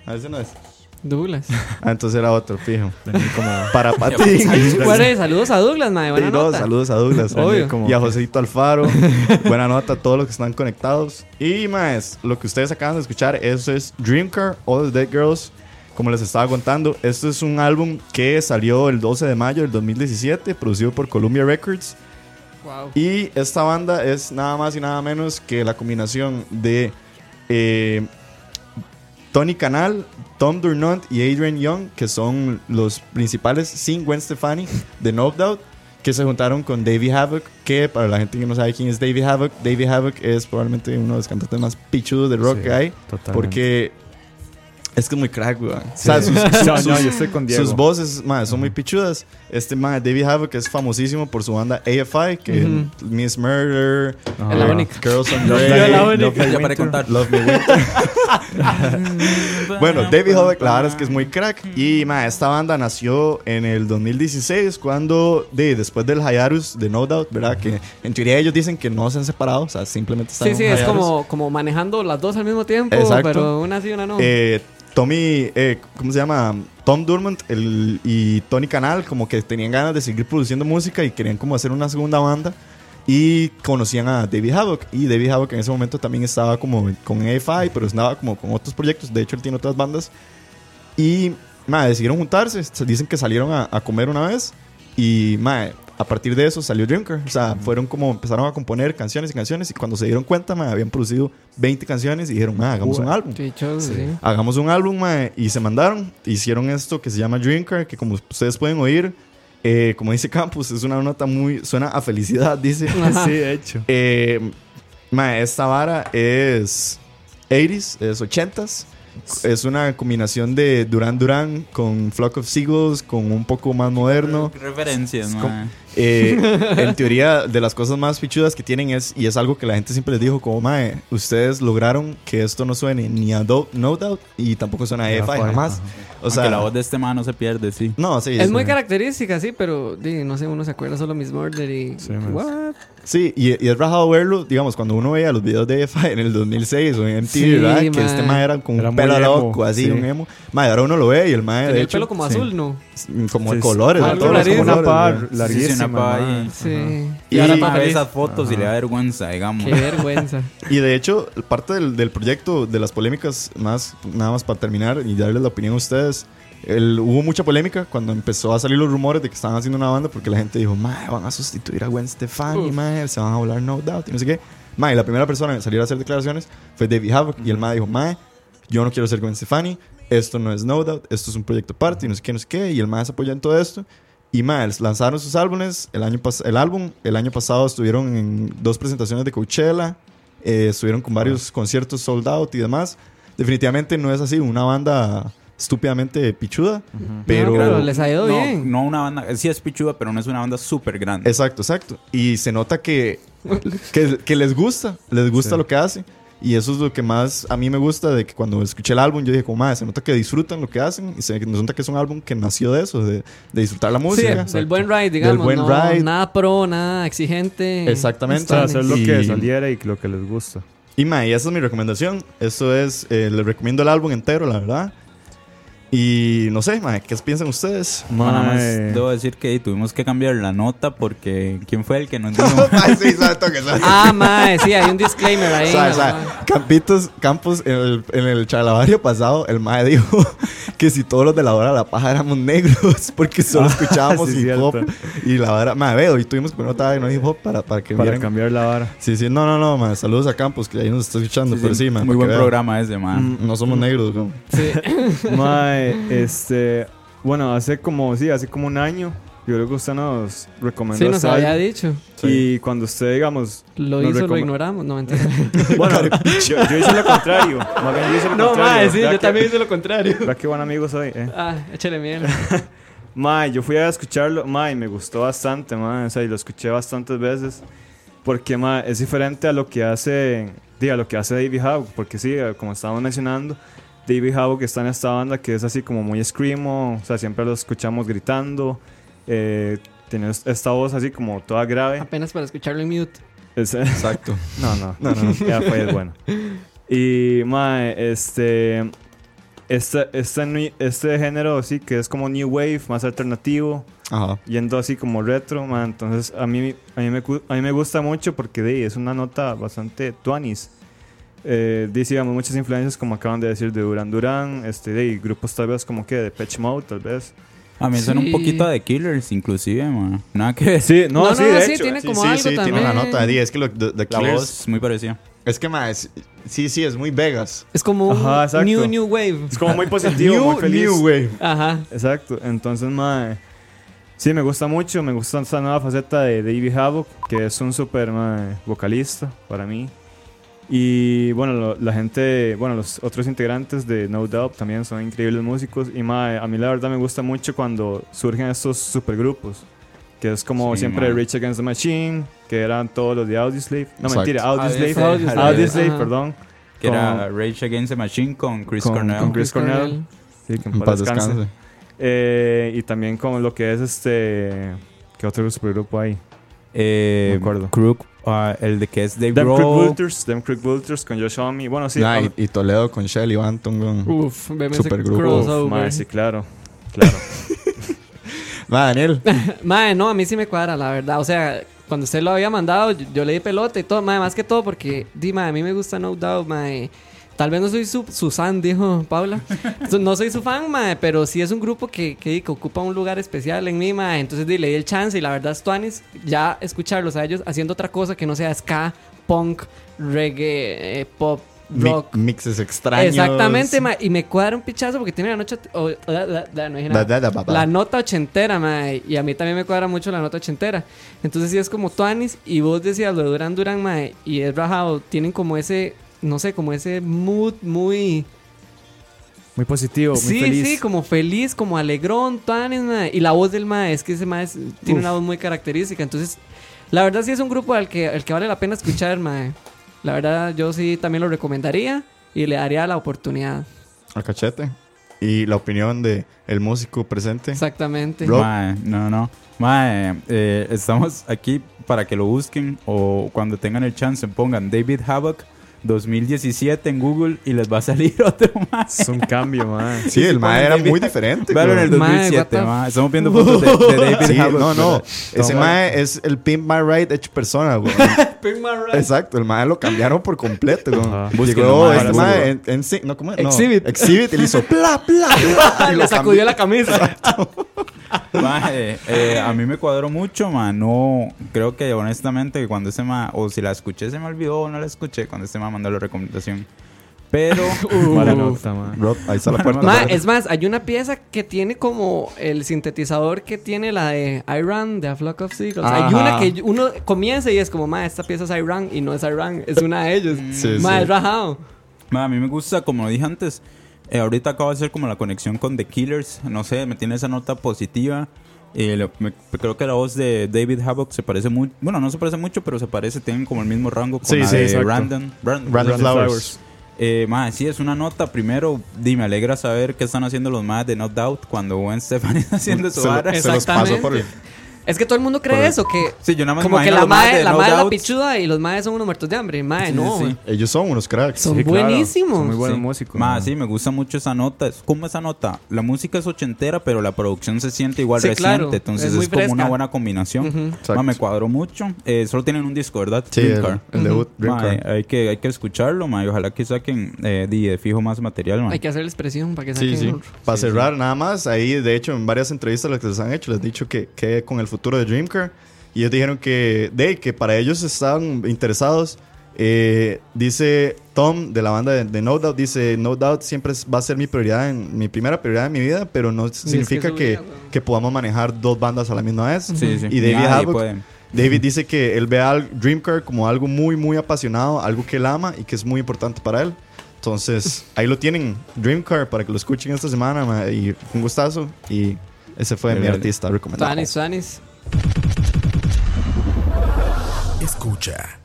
A si no es. Douglas. Ah, entonces era otro, fijo. Vení como... Para Pati. Bueno, saludos a Douglas, madre. Buena Sí, no, nota. saludos a Douglas. Obvio. Y a Joséito Alfaro. Buena nota a todos los que están conectados. Y más, lo que ustedes acaban de escuchar, eso es Dreamcar, All the Dead Girls. como les estaba contando, esto es un álbum que salió el 12 de mayo del 2017, producido por Columbia Records. Wow. Y esta banda es nada más y nada menos que la combinación de eh, Tony Canal, Tom Durnant y Adrian Young, que son los principales sin Gwen Stefani de No Doubt, que se juntaron con Davey Havoc, que para la gente que no sabe quién es Davey Havoc, Davey Havoc es probablemente uno de los cantantes más pichudos de rock Sí, que hay, totalmente. porque es que es muy crack, weón. O sea, sus, No, sus- no, yo estoy con Diego. sus voces, madre, son muy pichudas. Este man, David Havoc, es famosísimo por su banda AFI, que Ujú. Miss Murder, Ajá. Es la única. Girls on Love Grey, Me- la única. Love Me Winter. contar. Love Me Winter. Bueno, David Havoc, la verdad es que es muy crack. Y ma, esta banda nació en el 2016, cuando de, después del hiatus de No Doubt, ¿verdad? Que en teoría ellos dicen que no se han separado, o sea, simplemente están Sí, en sí, es como, como manejando las dos al mismo tiempo, Exacto. pero una sí, una no. Eh, Tommy, eh, ¿cómo se llama? Tom Durmont y Tony Canal como que tenían ganas de seguir produciendo música y querían como hacer una segunda banda y conocían a David Havoc y David Havoc en ese momento también estaba como con AFI pero estaba como con otros proyectos de hecho él tiene otras bandas y madre, decidieron juntarse se dicen que salieron a, a comer una vez y madre, a partir de eso salió Drinker o sea fueron como empezaron a componer canciones y canciones y cuando se dieron cuenta madre, habían producido 20 canciones y dijeron madre, hagamos un álbum Sí, show, sí. hagamos un álbum mae, y se mandaron. Hicieron esto que se llama Drinker, que como ustedes pueden oír, eh, como dice Campus, es una nota muy. suena a felicidad, dice. Sí, de hecho. Eh, mae, esta vara es 80s, es 80s. Es una combinación de Duran Duran con Flock of Seagulls, con un poco más moderno. Referencias, como- man. Eh, en teoría, de las cosas más fichudas que tienen es, y es algo que la gente siempre les dijo, como, mae, ustedes lograron que esto no suene ni a Do- No Doubt y tampoco suena a EFI, ajá. O sea, la voz de este man no se pierde, sí. no, sí. Es sí. muy característica, sí, pero di, no sé, uno se acuerda solo Miss Murder y... Sí. What? Sí, y, y es rajado verlo, digamos, cuando uno veía los videos de EFI en el 2006 o en MTV, Sí, ¿verdad? Que este mae era con Era un pelo emo, loco, así, sí. un emo. Mae, ahora uno lo ve y el mae, de Tenía el hecho, pelo como sí, azul, ¿no? como de Sí, colores, sí. de todos los colores, par. Sí, sí, larguísima. Sí. Y- Y, ahora vez feliz. esas fotos y le da vergüenza, digamos. Qué vergüenza. Y de hecho, parte del, del proyecto, de las polémicas, más nada más para terminar y darles la opinión a ustedes, el- hubo mucha polémica cuando empezó a salir los rumores de que estaban haciendo una banda porque la gente dijo, mae, van a sustituir a Gwen Stefani, mae, se van a volar No Doubt y no sé qué. Mae, la primera persona en salir a hacer declaraciones fue David Havoc y el mae dijo, mae, yo no quiero ser Gwen Stefani, esto no es No Doubt, esto es un proyecto aparte y no sé qué, no sé qué, y el mae se apoyó en todo esto. Y más, lanzaron sus álbumes. El, año pas- el álbum, el año pasado estuvieron en dos presentaciones de Coachella. eh, estuvieron con varios conciertos sold out y demás. Definitivamente no es así, una banda estúpidamente pichuda. Pero. No, pero les ha ido no, bien. No una banda, sí es pichuda, pero no es una banda súper grande. Exacto, exacto. Y se nota que, que, que les gusta, les gusta Sí. lo que hace. Y eso es lo que más a mí me gusta de que cuando escuché el álbum yo dije, como, madre, se nota que disfrutan lo que hacen y se nota que es un álbum que nació de eso, de, de disfrutar la Sí, música. del buen ride, digamos. buen no, ride. Nada pro, nada exigente. Exactamente. O sea, hacer lo que Y- saliera y lo que les gusta. Y ma, y esa es mi recomendación. Eso es, eh, les recomiendo el álbum entero, la verdad. Y no sé, ma, ¿qué piensan ustedes? Bueno, nada más Mae. debo decir que tuvimos que cambiar la nota porque ¿quién fue el que nos dijo? Ay, sí, sabe toque, sabe. Ah, mae, sí, hay un disclaimer ahí. Sabe, ¿no? sabe. Campitos, Campos, en el, en el charlavario pasado, el mae dijo que si todos los de la hora de la paja éramos negros, porque solo escuchábamos Ah, sí, hip hop. Y la hora, ma, veo, y tuvimos que poner otra vez no hip hop para, para que Para vieran. cambiar la vara. Sí, sí, no, no, no, ma, saludos a Campos, que ahí nos está escuchando, Sí, pero sí, sí, ma, muy buen vean. programa ese, man. No somos negros, güey. Sí. Mae, este. Bueno, hace como, sí, hace como un año. Yo creo que usted nos recomendó. Sí, nos había dicho. Y cuando usted, digamos. Lo hizo, lo ignoramos. No, mentira. Bueno, yo, yo hice lo contrario. Yo hice lo no, contrario. mae, sí, yo que- también hice lo contrario. Vea qué buen amigo soy, eh. Ah, échale miel. Mae, yo fui a escucharlo, mae, me gustó bastante, mae, o sea, y lo escuché bastantes veces, porque, mae, es diferente a lo que hace, diga, lo que hace David Howe, porque sí, como estábamos mencionando, David Howe que está en esta banda que es así como muy screamo, o sea, siempre lo escuchamos gritando, eh, tiene esta voz así como toda grave. Apenas para escucharlo en mute. Es- Exacto. no, no, no, no, ya fue, es bueno. Y, mae, este, este, este, este género, sí, que es como New Wave, más alternativo, Ajá. yendo así como retro, man. Entonces a mí, a mí, me, a mí me gusta mucho porque de, ahí, es una nota bastante tuanis. Eh, dice, digamos, muchas influencias, como acaban de decir, de Duran Duran, este, de grupos tal vez como que de Pitch Mode, tal vez. A mí Sí. un poquito de Killers, inclusive, man. Nada que ver. Sí, no, No, sí, no, de sí, hecho. tiene Sí, como sí, algo sí, también. tiene una nota de Es que lo, the, the La Killers- voz muy parecida. Es que, ma, es- sí, sí, es muy Vegas. Es como un Ajá, exacto. new, new wave. Es como muy positivo, New, muy feliz. new wave. Ajá. Exacto, entonces, mae, sí, me gusta mucho, me gusta esta nueva faceta de David Havoc, que es un super mae, vocalista para mí. Y bueno, lo- la gente, bueno, los otros integrantes de No Doubt también son increíbles músicos. Y mae, a mí la verdad me gusta mucho cuando surgen estos supergrupos, que es como Sí, siempre mae. Rage Against the Machine, que eran todos los de Audioslave. No, Exacto. mentira, Audioslave. Audioslave. Audioslave, Ajá. perdón. Que era Con- Rage Against the Machine con Chris con- Cornell. con Chris Cornell. Sí, que en En paz paz descanse. descanse. Eh, y también con lo que es este. ¿Qué otro supergrupo hay? Eh, acuerdo. Crook, ah, el de que es Dave Them Creek Grohl. Vultures, Them Creek Vultures con Josh Homme. Bueno, sí. Nah, ah, y, y Toledo con Shelly Banton. con- Uf, Supergrupo. mae, sí, claro. Claro. Ma, Daniel. Mae, no, a mí sí me cuadra, la verdad. O sea, cuando usted lo había mandado, yo, yo le di pelota y todo. Mae, más que todo porque, di, mae, a mí me gusta No Doubt, mae. Tal vez no soy su, Susan, dijo Paula. No soy su fan, mae, pero sí es un grupo que, que, que ocupa un lugar especial en mí, mae. Entonces di, le di el chance y la verdad, Tuanis, ya escucharlos a ellos haciendo otra cosa que no sea ska, punk, reggae, eh, pop, Mi- rock. mixes extraños. Exactamente, mae. Y me cuadra un pichazo porque tiene la noche. la- la- no nada. Nota ochentera, mae. Y a mí también me cuadra mucho la nota ochentera. Entonces sí es como Tuanis. Y vos decías lo de Duran Duran, mae. Y es rajado. Tienen como ese, no sé, como ese mood muy... Muy positivo, muy sí, feliz. sí, como feliz, como alegrón, mae. Y la voz del mae, es que ese mae tiene Uf. una voz muy característica. Entonces, la verdad sí es un grupo al que, al que vale la pena escuchar, mae. La verdad yo sí también lo recomendaría. Y le daría la oportunidad. Al cachete. Y la opinión de el músico presente. Exactamente. Mae, no, no. Mae, eh, estamos aquí para que lo busquen o cuando tengan el chance pongan David Havoc 2017 en Google y les va a salir otro mae. Es un cambio, man. Sí, el ma ponen era David- muy diferente. Véalo en el güey. Mae, 2007, what the- mae. Estamos viendo fotos de, de David Sí, Havoc. no, no. Ese mae es el Pimp My Ride hecho persona, güey. Exacto, el mae lo cambiaron por completo, güey. Búsquenlo, Llegó mae, este mae en, en sí- no, ¿cómo es? No, Exhibit. Exhibit y le hizo pla, pla, pla. y Le sacudió la camisa. Mae, eh, a mí me cuadró mucho, man. No, creo que honestamente que cuando ese ma, o si la escuché se me olvidó o no la escuché cuando ese ma mandó la recomendación. Pero, Mala nota. Rob, ahí está la puerta. Ma, Rob. es más, hay una pieza que tiene como el sintetizador que tiene la de Iran de A Flock of Seagulls. Hay Ajá. una que uno comienza y es como, ma, esta pieza es Iran y no es Iran, es una de ellos. Sí, ma, sí. es rajado. ma, a mí me gusta, como dije antes, eh, ahorita acabo de hacer como la conexión con The Killers. No sé, me tiene esa nota positiva. Eh, lo- me- creo que la voz de David Havoc se parece mucho. Bueno, no se parece mucho, pero se parece, tienen como el mismo rango con Sí, la sí, de. Brandon. Brandon. Brandon Flowers. Eh, ma, sí, es una nota. Primero, di, me alegra saber qué están haciendo los más de No Doubt cuando Gwen Stefani está haciendo su Se, lo- vara. se los pasó por el... Es que todo el mundo cree eso, que Sí, yo nada más como que la mae, de la No mae es la pichuda y los maes son unos muertos de hambre. Mae, Sí, no. sí, sí. Ellos son unos cracks. Son Sí, claro. buenísimos. Son muy buenos Sí. músicos. Ma, man. sí, me gusta mucho esa nota. Es como esa nota. La música es ochentera, pero la producción se siente igual Sí, reciente. claro. Entonces Es es, como una buena combinación. Exacto. Ma, me cuadró mucho. Eh, solo tienen un disco, ¿verdad? Sí, Dream el, Car. el debut. Dream Car. hay, que, hay que escucharlo, ma, y ojalá que saquen eh, de fijo más material. ma. Hay que hacerles presión para que Sí, saquen. sí. un- Para Sí, cerrar, nada más, ahí de hecho en varias entrevistas las que les han hecho, les han dicho que, que con el futuro de Dreamcar. Y ellos dijeron que, de, que para ellos estaban interesados. Eh, dice Tom de la banda de, de No Doubt, dice No Doubt siempre es- va a ser mi prioridad, en, mi primera prioridad en mi vida, pero no significa su que, vida, que podamos manejar dos bandas a la misma vez. Sí, sí. Y David. David dice que él ve al Dreamcar como algo muy, muy apasionado, algo que él ama y que es muy importante para él. Entonces, ahí lo tienen, Dreamcar, para que lo escuchen esta semana. ma, Y un gustazo. Y ese fue mi artista recomendado. Tuanis, Tuanis. Escucha.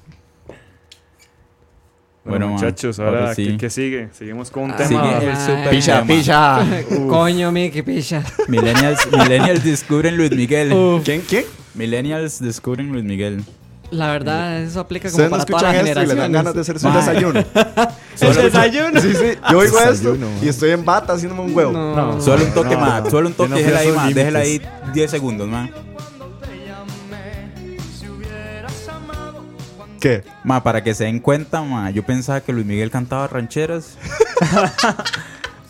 Bueno, Bueno, muchachos, ahora, ahora sí. ¿qué, qué sigue? Seguimos con un Ah, tema. Sigue el super Picha, tema. picha. Coño, mi, qué picha. Millennials, millennials descubren Luis Miguel. Uf. ¿Quién? ¿Quién? Millennials descubren Luis Miguel. La verdad, eso aplica como no para escuchan esto y le dan ganas de hacerse un Mae. desayuno. El desayuno. Sí, sí. Yo oigo esto y estoy en bata haciéndome un huevo. No. No. Solo un toque No, más, no. solo un toque, déjela ahí, más, déjela ahí límites. 10 segundos, más. ¿Qué? Ma, para que se den cuenta, ma, yo pensaba que Luis Miguel cantaba rancheras.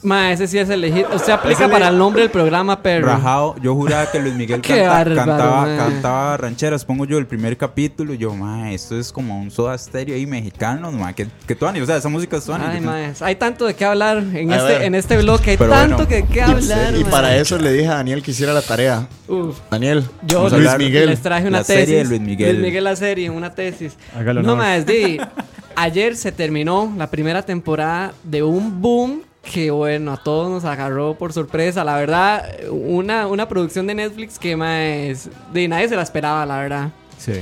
Ma, ese sí es elegir. Usted aplica para el nombre del programa, pero. Rajado, yo juraba que Luis Miguel canta- bárbaro, cantaba, ma. cantaba rancheras. Pongo yo el primer capítulo y yo, ma, esto es como un soda estéreo ahí mexicano, ma, que, que tuani, o sea, esa música es tuani. Ay, ma, hay tanto de qué hablar en A este, ver. en este bloque. Hay Pero tanto bueno. que de qué hablar. Y ma. para eso le dije a Daniel que hiciera la tarea. Uf. Daniel, Yo Luis Miguel. les traje una La tesis. serie de Luis Miguel. Luis Miguel la serie, una tesis. Hágalo no más, de ayer se terminó la primera temporada de un boom que bueno, a todos nos agarró por sorpresa. La verdad, una, una producción de Netflix que más de nadie se la esperaba, la verdad. Sí.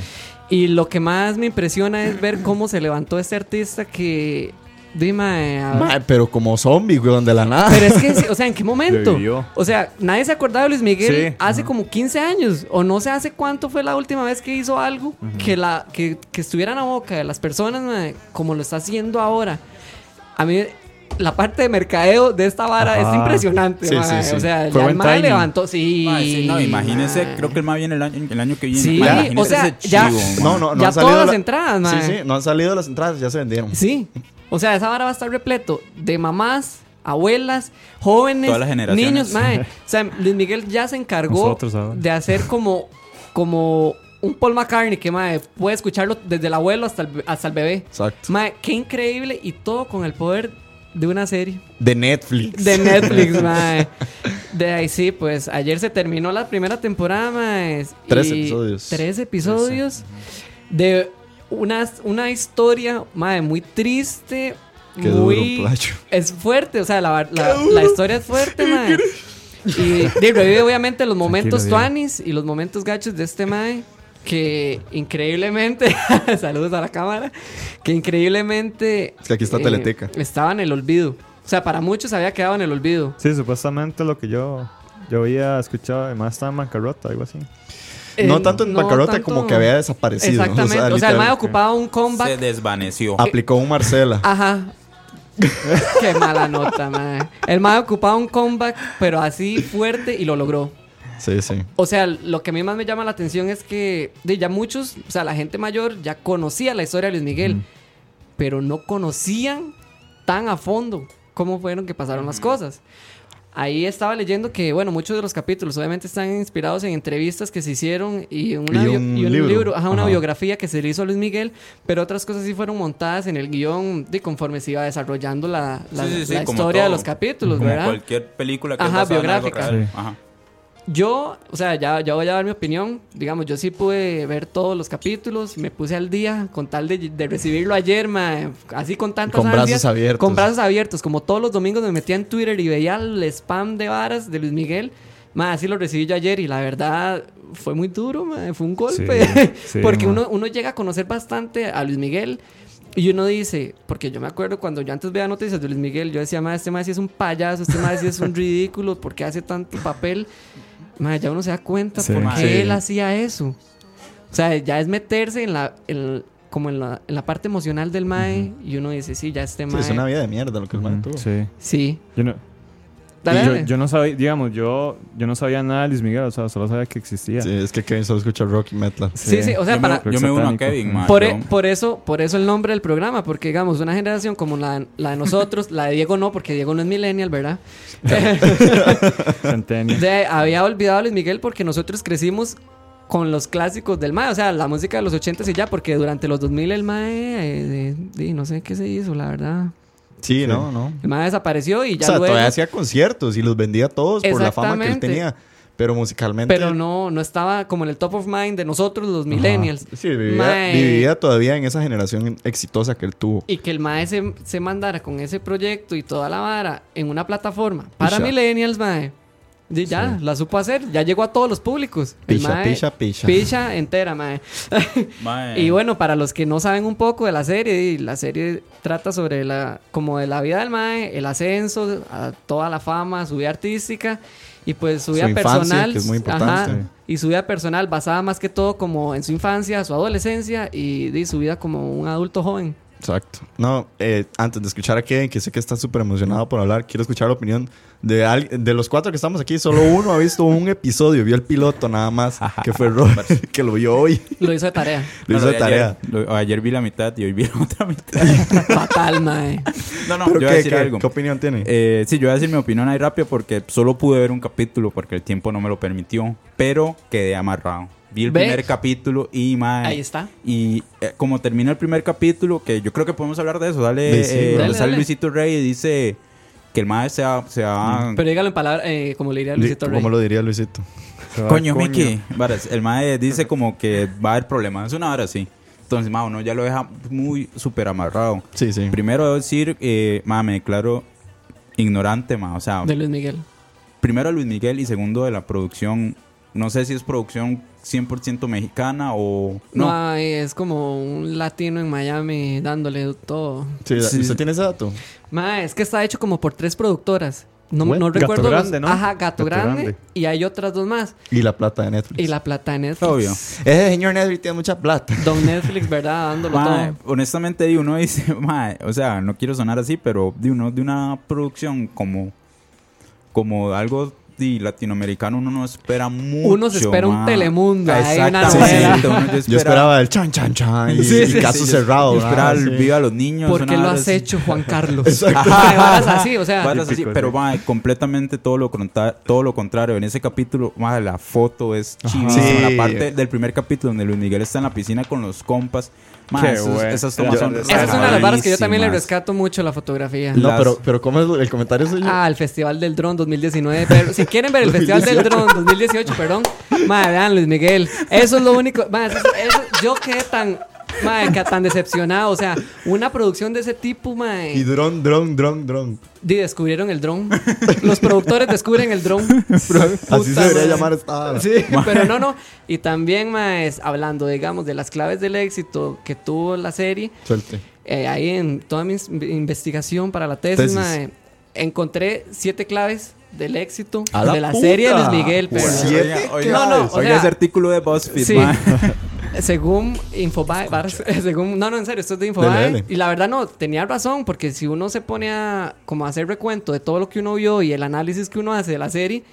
Y lo que más me impresiona es ver cómo se levantó este artista que dime a- Ma, pero como zombie, weón, de la nada. pero es que, o sea, ¿en qué momento? Revivió. O sea, nadie se acordaba de Luis Miguel Sí, hace ajá. como 15 años. O no sé hace cuánto fue la última vez que hizo algo que, la, que, que estuviera en la boca de las personas mae, como lo está haciendo ahora. A mí, la parte de mercadeo de esta vara Ajá. es impresionante. Sí, mae. sí, sí. O sea, Fue ya el mae levantó. Sí. Ma, sí, no, imagínese, mae. creo que el más viene el año, el año que viene. Sí, Ma, o sea, ya- chivo. No, no, no Ya han salido todas las la- entradas, mae. Sí, sí, no han salido las entradas, ya se vendieron. Sí. O sea, esa vara va a estar repleto de mamás, abuelas, jóvenes, Todas las generaciones. niños, mae. O sea, Luis Miguel ya se encargó Nosotros de hacer como, como un Paul McCartney que mae, puede escucharlo desde el abuelo hasta el, hasta el bebé. Exacto. Mae, qué increíble y todo con el poder de una serie De Netflix. de Netflix, mae. De ahí sí, pues ayer se terminó la primera temporada, mae. Tres episodios. Tres episodios de una, una historia, mae, muy triste. Qué muy, duro. Es fuerte, o sea, la, la, la historia es fuerte, mae. Y revive obviamente los momentos tuanis y los momentos gachos de este mae. Que increíblemente, saludos a la cámara, que increíblemente... Es que aquí está Teleteca. Estaba en el olvido. O sea, para muchos había quedado en el olvido. Sí, supuestamente lo que yo, yo había escuchado, además estaba en bancarrota, algo así. no Eh, tanto en no bancarrota tanto- como que había desaparecido. Exactamente. O sea, el mae ocupaba un comeback. Se desvaneció. aplicó un Marcela. Ajá. Qué mala nota, mae. El mae ocupaba un comeback, pero así fuerte y lo logró. Sí, sí. O sea, lo que a mí más me llama la atención es que de ya muchos, o sea, la gente mayor ya conocía la historia de Luis Miguel, pero no conocían tan a fondo cómo fueron que pasaron las cosas. Ahí estaba leyendo que, bueno, muchos de los capítulos obviamente están inspirados en entrevistas que se hicieron y, una Y un y un libro. libro, ajá, una Ajá. biografía que se le hizo a Luis Miguel, pero otras cosas sí fueron montadas en el guion de conforme se iba desarrollando la, la- Sí, sí, sí, la como historia de los capítulos, Como ¿verdad? cualquier película que Ajá, basada en algo biográfica. real. Sí. Ajá. Yo, o sea, ya, ya voy a dar mi opinión. Digamos, yo sí pude ver todos los capítulos, me puse al día con tal de, de recibirlo ayer, mae, así con tantas Con brazos abiertos. Con brazos abiertos, como todos los domingos me metía en Twitter y veía el spam de varas de Luis Miguel. Mae, así lo recibí yo ayer y la verdad fue muy duro, mae, fue un golpe. Sí, sí, porque uno, uno llega a conocer bastante a Luis Miguel. Y uno dice, porque yo me acuerdo cuando yo antes veía noticias de Luis Miguel, yo decía, mae, este mae sí es un payaso, este mae sí es un ridículo, porque hace tanto papel? Mae, ya uno se da cuenta Sí. por qué Sí. él hacía eso. O sea, ya es meterse en la, en- como en la, en la parte emocional del mae y uno dice, sí, ya este Sí, mae. es una vida de mierda lo que el man tuvo. Sí. Sí. Yo no, Dale, yo, dale. yo no sabía, digamos, yo, yo no sabía nada de Luis Miguel, o sea, solo sabía que existía. Sí, es que Kevin solo escucha rock y metal. Sí, sí, o sea, yo, para, me, yo me uno a. Kevin, ma, Por, yo- e- por eso, por eso el nombre del programa, porque digamos, una generación como la, la de nosotros, la de Diego no, porque Diego no es millennial, ¿verdad? Centennial. De- había olvidado a Luis Miguel porque nosotros crecimos con los clásicos del Mae, o sea, la música de los 80 y ya, porque durante los 2000 el Mae, eh, no sé qué se hizo, la verdad. Sí, no, no. El Mae desapareció y O ya sea, luego... todavía hacía conciertos y los vendía todos por la fama que él tenía. Pero musicalmente. Pero no, no estaba como en el top of mind de nosotros, los millennials. Sí, vivía, Mae. vivía todavía en esa generación exitosa que él tuvo. Y que el mae se, se mandara con ese proyecto y toda la vara en una plataforma para millennials, mae. Y ya, la supo hacer. Ya llegó a todos los públicos. Picha, mae- picha, picha. Picha entera, mae. ma, Y bueno, para los que no saben un poco de la serie, y la serie trata sobre la como de la vida del mae, el ascenso, a toda la fama, su vida artística y pues su Su vida infancia, personal. que es muy importante. Ajá, y su vida personal basada más que todo como en su infancia, su adolescencia y, y su vida como un adulto joven. Exacto. No, eh, antes de escuchar a Kevin, que sé que está súper emocionado por hablar, quiero escuchar la opinión de al- de los cuatro que estamos aquí. Solo uno ha visto un episodio, vio el piloto nada más, que fue Robert, que lo vio hoy. Lo hizo de tarea. Lo hizo de tarea. Ayer, lo- ayer vi la mitad y hoy vi la otra mitad. Fatal, mae. No, no, Pero yo voy a ¿qué, decir qué- algo. qué opinión tiene? Eh, sí, yo voy a decir mi opinión ahí rápido porque solo pude ver un capítulo porque el tiempo no me lo permitió, pero quedé amarrado. Vi el Ve. primer capítulo y mae, Ahí está. Y eh, como termina el primer capítulo, que yo creo que podemos hablar de eso, dale, De sí, eh, Dale, sale dale. Luisito Rey y dice que el mae se va, se va- Pero dígalo en palabras, eh, como le diría Li- Luisito Rey. ¿Cómo lo diría Luisito? Coño, Miki. Varas, el mae dice como que va a haber problemas. Es una hora así. Entonces, mae, uno ya lo deja muy súper amarrado. Sí, sí. Primero debo decir, eh, mae, me declaro ignorante, mae. O sea, De Luis Miguel. primero Luis Miguel y segundo de la producción. No sé si es producción 100% mexicana o... No, No, ay, es como un latino en Miami dándole todo. Sí, Sí. ¿Usted tiene ese dato? Ma, es que está hecho como por tres productoras. No, Bueno, no Gato recuerdo. los- Grande, ¿no? Ajá, Gato, Gato Grande, Grande. Y hay otras dos más. Y la plata de Netflix. Y la plata de Netflix. obvio. Ese señor Netflix tiene mucha plata. Don Netflix, ¿verdad? Dándolo Mae, todo. honestamente, di, uno dice, mae, o sea, no quiero sonar así, pero de uno de una producción como, como algo di, latinoamericano, uno no espera mucho. Uno se espera un. Telemundo, una Exactamente, uno ya Yo esperaba el chan, chan, chan y, Sí, y sí, caso sí, cerrado. Yo esperaba ¿verdad? el Sí. Viva a los niños. ¿Por qué lo has así. hecho, Juan Carlos? Exacto. Así, o sea. Así, pero sí. mae, completamente todo lo, todo lo contrario. En ese capítulo, mae, la foto es chivísima. Sí. La parte del primer capítulo donde Luis Miguel está en la piscina con los compas. Qué esos- esas tomas Yo- son Esa es una de las varas que yo también le rescato mucho la fotografía. No, Las- pero, pero ¿cómo es el comentario suyo? Ah, el Festival del Dron 2019. Pero si quieren ver el Festival del Dron 2018, perdón. Madre, vean Luis Miguel. Eso es lo único. Madre, eso- eso- yo quedé tan. Madre, que tan decepcionado. O sea, una producción de ese tipo, Y madre. dron, dron, dron, dron. di- descubrieron el dron. Los productores descubren el dron. Así Puta se debería llamar esta. Sí, pero no, no. Y también, más hablando, digamos, de las claves del éxito que tuvo la serie. Suelte. Eh, ahí en toda mi investigación para la tesis, Tesis. mae, encontré siete claves del éxito ¡A la de la puta! serie de Luis Miguel. Pero, Siete Oiga, oiga, No, no, o oiga sea- ese artículo de BuzzFeed, Sí. según Infobae, según, no, no, en serio, esto es de Infobae. Dele, dele. Y la verdad no, tenía razón, porque si uno se pone a como a hacer recuento de todo lo que uno vio y el análisis que uno hace de la serie,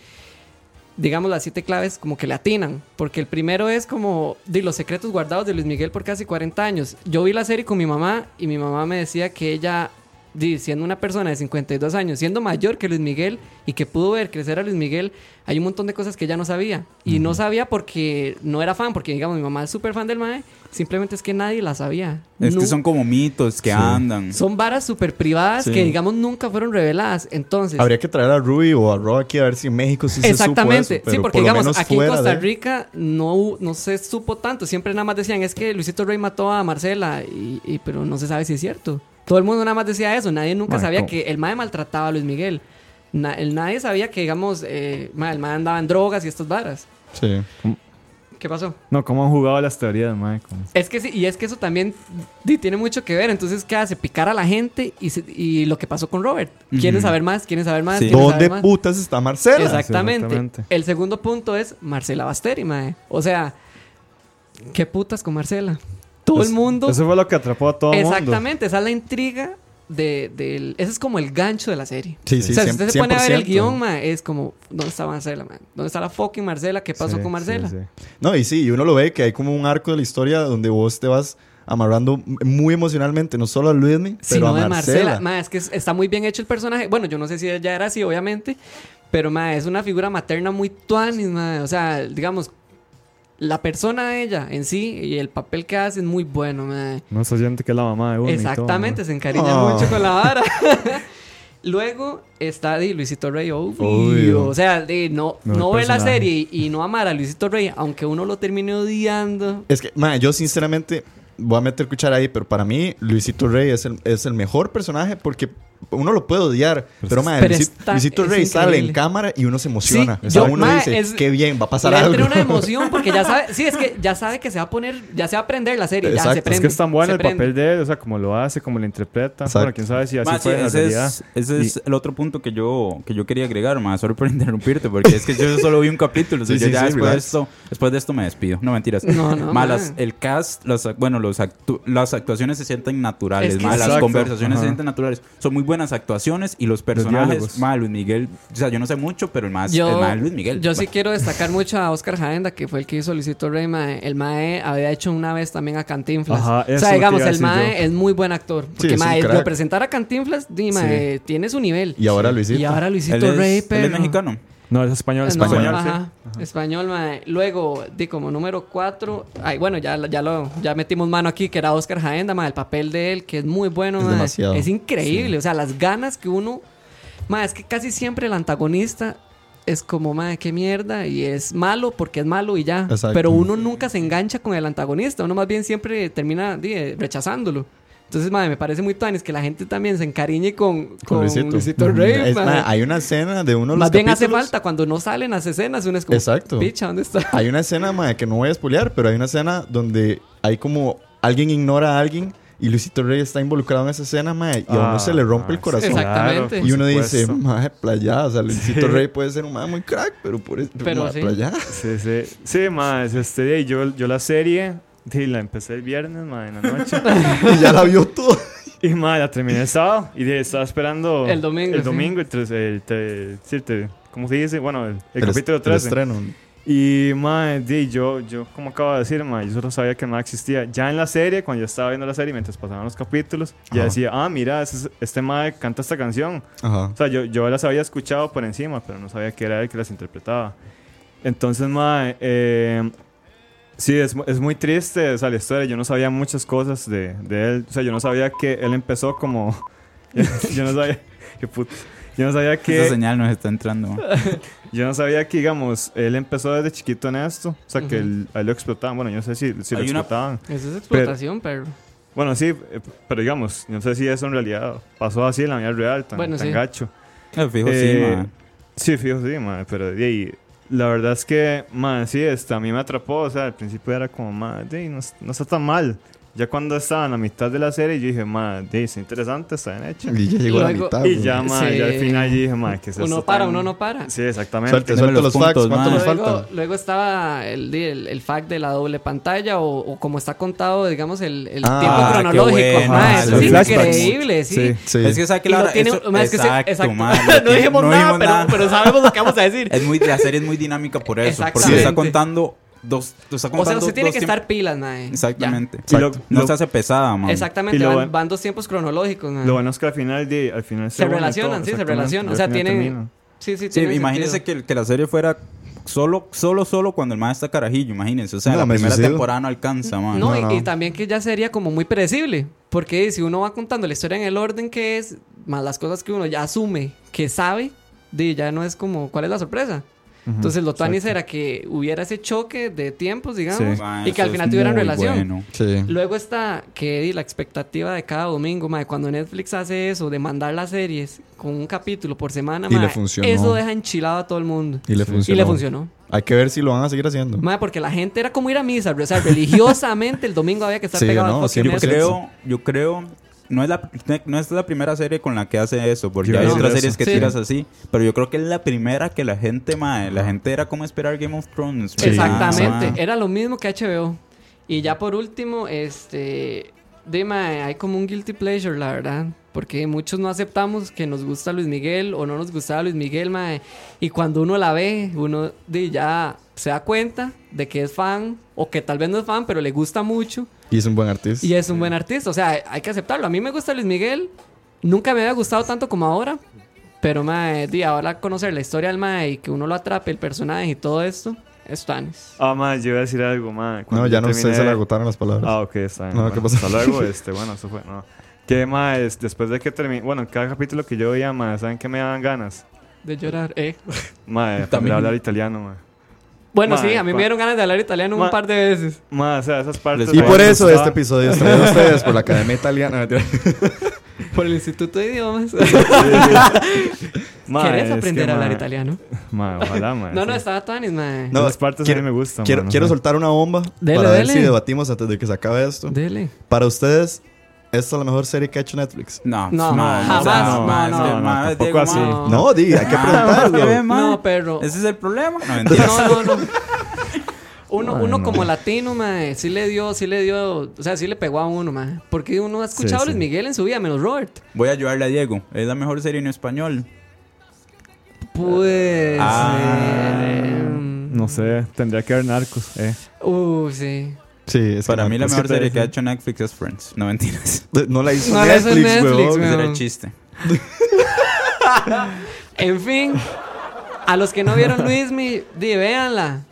digamos las siete claves como que le atinan. Porque el primero es como de los secretos guardados de Luis Miguel por casi 40 años. Yo vi la serie con mi mamá y mi mamá me decía que ella, siendo una persona de 52 años, siendo mayor que Luis Miguel y que pudo ver crecer a Luis Miguel, hay un montón de cosas que ella no sabía. Y no sabía porque no era fan, porque digamos mi mamá es súper fan del Mae, simplemente es que nadie la sabía. Es que son como mitos que andan. son varas súper privadas Sí. que digamos nunca fueron reveladas. Entonces, Habría que traer a Ruby o a Ro aquí a ver si en México sí se Exactamente, supo eso, sí, porque por digamos, aquí en Costa de- Rica no, no se supo tanto, siempre nada más decían, es que Luisito Rey mató a Marcela, y, y- pero no se sabe si es cierto. Todo el mundo nada más decía eso, nadie nunca sabía ¿cómo? que el mae maltrataba a Luis Miguel. Na- el, nadie sabía que, digamos, eh, mae, el mae andaba en drogas y estas varas. Sí. ¿Qué pasó? No, ¿cómo han jugado las teorías, mae? Como- Es que sí, y es que eso también di, tiene mucho que ver. Entonces, ¿qué hace? Picar a la gente y, se- y lo que pasó con Robert. ¿Quieren saber más? ¿Quieren saber más? Sí. ¿Quieren ¿Dónde saber más? putas está Marcela? Exactamente. Exactamente. El segundo punto es Marcela Basteri, mae. O sea, ¿qué putas con Marcela? Todo Es- el mundo. Eso fue lo que atrapó a todo el mundo. Exactamente, esa es la intriga de, del. Ese es como el gancho de la serie. Sí, sí, o sea, si usted se pone a ver el 100%. guion, mae, es como, ¿dónde está Marcela, man? ¿Dónde está la fucking Marcela? ¿Qué pasó Sí, con Marcela? sí, sí. No, y sí, y uno lo ve que hay como un arco de la historia donde vos te vas amarrando muy emocionalmente, no solo a Luismi, Si pero no a de Marcela. Marcela. Ma, es que es- está muy bien hecho el personaje. Bueno, yo no sé si ella era así, obviamente. Pero, ma, es una figura materna muy tuanis, ma. O sea, digamos, la persona de ella en sí y el papel que hace es muy bueno. No se siente que es la mamá de uno. todo, Exactamente, mae. se encariña Oh. mucho con la vara. Luego está di, Luisito Rey, obvio. Obvio. O sea, di, no, No, no ver la serie y, y no amar a Luisito Rey, aunque uno lo termine odiando. Es que, ma, yo sinceramente voy a meter cuchara ahí, pero para mí Luisito Rey es el, es el mejor personaje porque uno lo puede odiar, pero, Pero Luisito, está- Luisito es Rey sale en cámara y uno se emociona. Sí, o sea, yo, uno mae, dice, es- qué bien, va a pasar Le algo. entra una emoción porque ya sabe, sí, es que ya sabe que se va a poner, ya se va a aprender la serie, ya Exacto. se Es prende. Es que es tan bueno se el prende. papel de él, o sea, como lo hace, como lo interpreta. Exacto. Bueno, quién sabe si así Ma, sí, fue en ese realidad. es, ese es el otro punto que yo, que yo quería agregar, más solo por interrumpirte, porque es que yo solo vi un capítulo. o sea, Sí, yo sí, ya sí, después, de esto, después de esto me despido. No, mentiras. No, no, Ma, ma. las- el cast, las, bueno, los actu- las actuaciones se sienten naturales. Es que ma, las conversaciones se sienten naturales. Son muy buenas actuaciones y los personajes. Ma, Luis Miguel, o sea, yo no sé mucho, pero el más, Yo, el más Luis Miguel. yo sí quiero destacar mucho a Oscar Jaenda, que fue el que hizo Luisito Rey, mae. El Mae había hecho una vez también a Cantinflas. Ajá, eso o sea, digamos, el Mae yo. es muy buen actor. Porque, un Mae, representar a Cantinflas, di, mae, tiene su nivel. Y ahora Luisito. Y ahora Luisito él es, Rey, él pero... es mexicano. No, es español. No, español, sí. ajá, Español, mae. Luego, di como número 4. Ay, bueno, ya, ya lo ya metimos mano aquí, que era Oscar Jaenda, mae. El papel de él, que es muy bueno, Es mae. demasiado. Es increíble. O sea, las ganas que uno. Mae, es que casi siempre el antagonista es como, mae, qué mierda. Y es malo porque es malo y ya. Exacto. Pero uno nunca se engancha con el antagonista. Uno más bien siempre termina di, rechazándolo. Entonces, mae, me parece muy tuanis que la gente también se encariñe con, con, Con Luisito. Luisito Rey, Es- mae. mae, hay una escena de uno de los Más bien hace capítulos- falta cuando no salen las escenas, uno es como, Exacto. picha, ¿dónde está? Hay una escena, mae, que no voy a spoilear, pero hay una escena donde hay como alguien ignora a alguien y Luisito Rey está involucrado en esa escena, mae, y a uno Ah, se le rompe el sí, corazón. Exactamente. Y uno dice, mae, playa, o sea, Luisito Rey puede ser un mae muy crack, pero por eso, Pero mae, sí. playa. Sí, sí. Sí, más, este, y yo, yo la serie, sí, la empecé el viernes, ma, en la noche. y ya la vio todo. y, ma, la terminé el sábado. Y de, estaba esperando... El domingo, El sí. domingo, el, tres- el, sí, el ¿cómo se dice? Bueno, el, el El capítulo est- 13. El estreno. Y, ma, di, yo, yo, como acabo de decir, ma, yo solo sabía que no existía. Ya en la serie, cuando yo estaba viendo la serie, mientras pasaban los capítulos, ya Ajá. decía, ah, mira, ese es- este ma canta esta canción. Ajá. O sea, yo, yo las había escuchado por encima, pero no sabía que era él que las interpretaba. Entonces, mae, eh, sí, es, es muy triste o sea, la historia. Yo no sabía muchas cosas de, de él. O sea, yo no sabía que él empezó como... yo no sabía... Qué puto. Yo no sabía Esa que... señal nos está entrando. Yo no sabía que, digamos, él empezó desde chiquito en esto. O sea, que él, a él lo explotaban. Bueno, yo no sé si, si lo una- explotaban. Eso es explotación, pero... Bueno, sí, eh, pero digamos, no sé si eso en realidad pasó así en la vida real, tan, Bueno, tan sí. gacho. Eh, Fijo, Eh, sí, ma. Sí, fijo, sí, madre, pero de ahí, la verdad es que, madre, sí, este, a mí me atrapó, o sea, al principio era como, ahí, no, no está tan mal. Ya cuando estaba en la mitad de la serie, yo dije, madre, está interesante, está bien hecha. Y ya llegó a la Luego- mitad. Y ya, madre, ya al Sí. final yo dije, madre, que es Uno para, tan- uno no para. Sí, exactamente. Suelte los los puntos, facts. ¿Cuánto nos Luego, faltan? luego estaba el, el, el fact de la doble pantalla o, o como está contado, digamos, el, el Ah, tiempo cronológico. bueno, mae, ah, eso es flashbacks. increíble, sí. Sí. Sí. Es que sabe que la tiene- eso- es que sí, exacto, exacto. ma, no dijimos no nada, dijimos pero, nada. pero sabemos lo que vamos a decir. Es muy, la serie es muy dinámica por eso. Porque está contando dos. O sea, contando usted tiene que tiempos- estar pilas, mae. Exactamente. Y lo- no lo- se hace pesada, man. Ya. Exactamente, Y lo van, dos tiempos cronológicos, mae. Lo bueno es que al final, de, al final Se relacionan, todo, sí, se relacionan. O sea, tienen- termina. Sí, sí, Sí, imagínense que, que la serie fuera solo, solo, solo cuando el man está carajillo, imagínense. O sea, No, la me primera suicido. temporada no alcanza, man. No, No, y, no. y también que ya sería como muy predecible. Porque si uno va contando la historia en el orden que es, más las cosas que uno ya asume que sabe, di, ya no es como, ¿cuál es la sorpresa? Entonces, lo tuanis era que hubiera ese choque de tiempos, digamos, Sí. Man, y que al final tuvieran relación. bueno. Sí. Luego está que la expectativa de cada domingo, cuando Netflix hace eso, de mandar las series con un capítulo por semana, Y le mae, funcionó. eso deja enchilado a todo el mundo. Y le Y funcionó. le funcionó. Hay que ver si lo van a seguir haciendo. Mae, porque la gente era como ir a misa, o sea, religiosamente el domingo había que estar Sí, pegado no, al fucking Yo 100%. Netflix. creo, yo creo, no es, la, no es la primera serie con la que hace eso, porque Yo hay otras series que. Sí. tiras así, pero yo creo que es la primera que la gente, mae, la gente era como esperar Game of Thrones. Sí. Exactamente, mae. era lo mismo que HBO. Y ya por último, este, dime, hay como un guilty pleasure, la verdad, porque muchos no aceptamos que nos gusta Luis Miguel o no nos gustaba Luis Miguel, mae, y cuando uno la ve, uno di, ya se da cuenta de que es fan o que tal vez no es fan, pero le gusta mucho Y es un buen artista. y es un buen artista, o sea, hay que aceptarlo. A mí me gusta Luis Miguel, nunca me había gustado tanto como ahora. Pero, mae, di, ahora conocer la historia del mae y que uno lo atrape, el personaje y todo esto, es tanis. Ah, madre, yo iba a decir algo, madre. No, ya no sé, terminé- se le agotaron las palabras. Ah, ok, está bien. No, bueno, ¿qué pasó? Hasta luego, este, bueno, eso fue, no. Que más, después de que terminé, bueno, en cada capítulo que yo veía, más, ¿saben qué me daban ganas? De llorar, eh. Madre, También. hablar italiano, madre. Bueno, sí, a mí me dieron ganas de hablar italiano un par de veces. Madre, o sea, esas partes. y por eso gustaba. este episodio es traído a ustedes por la Academia Italiana. Por el Instituto de Idiomas. Ma, ¿Querés es aprender que, a hablar ma, italiano? Ma, ojalá, ma. No, no, estaba Tanis, mae. No, Esas partes quiero- a mí me gustan. Quiero, soltar una bomba Dele, para ver si debatimos antes de que se acabe esto. Dele. Para ustedes, ¿esta es la mejor serie que ha hecho Netflix? No, No, ma, jamás, no, no, no, Diego, así. No, di, hay que Ah, preguntarlo. No, pero- Ese es el problema. No. No, no, no. Uno, Ay, uno no. como latino, mae, sí le dio, sí le dio, o sea, sí le pegó a uno, mae. Porque uno ha escuchado a Luis sí. Miguel en su vida, menos Robert. Voy a ayudarle a Diego. Es la mejor serie en español. Pues. Ah. eh, No sé, tendría que haber narcos, eh. Uh, sí. Sí, es que Para no- mí la que mejor serie que ha hecho Netflix es Friends. No mentiras. No la hizo No Netflix, Netflix, weón. era chiste. En fin, a los que no vieron Luismi, di, véanla.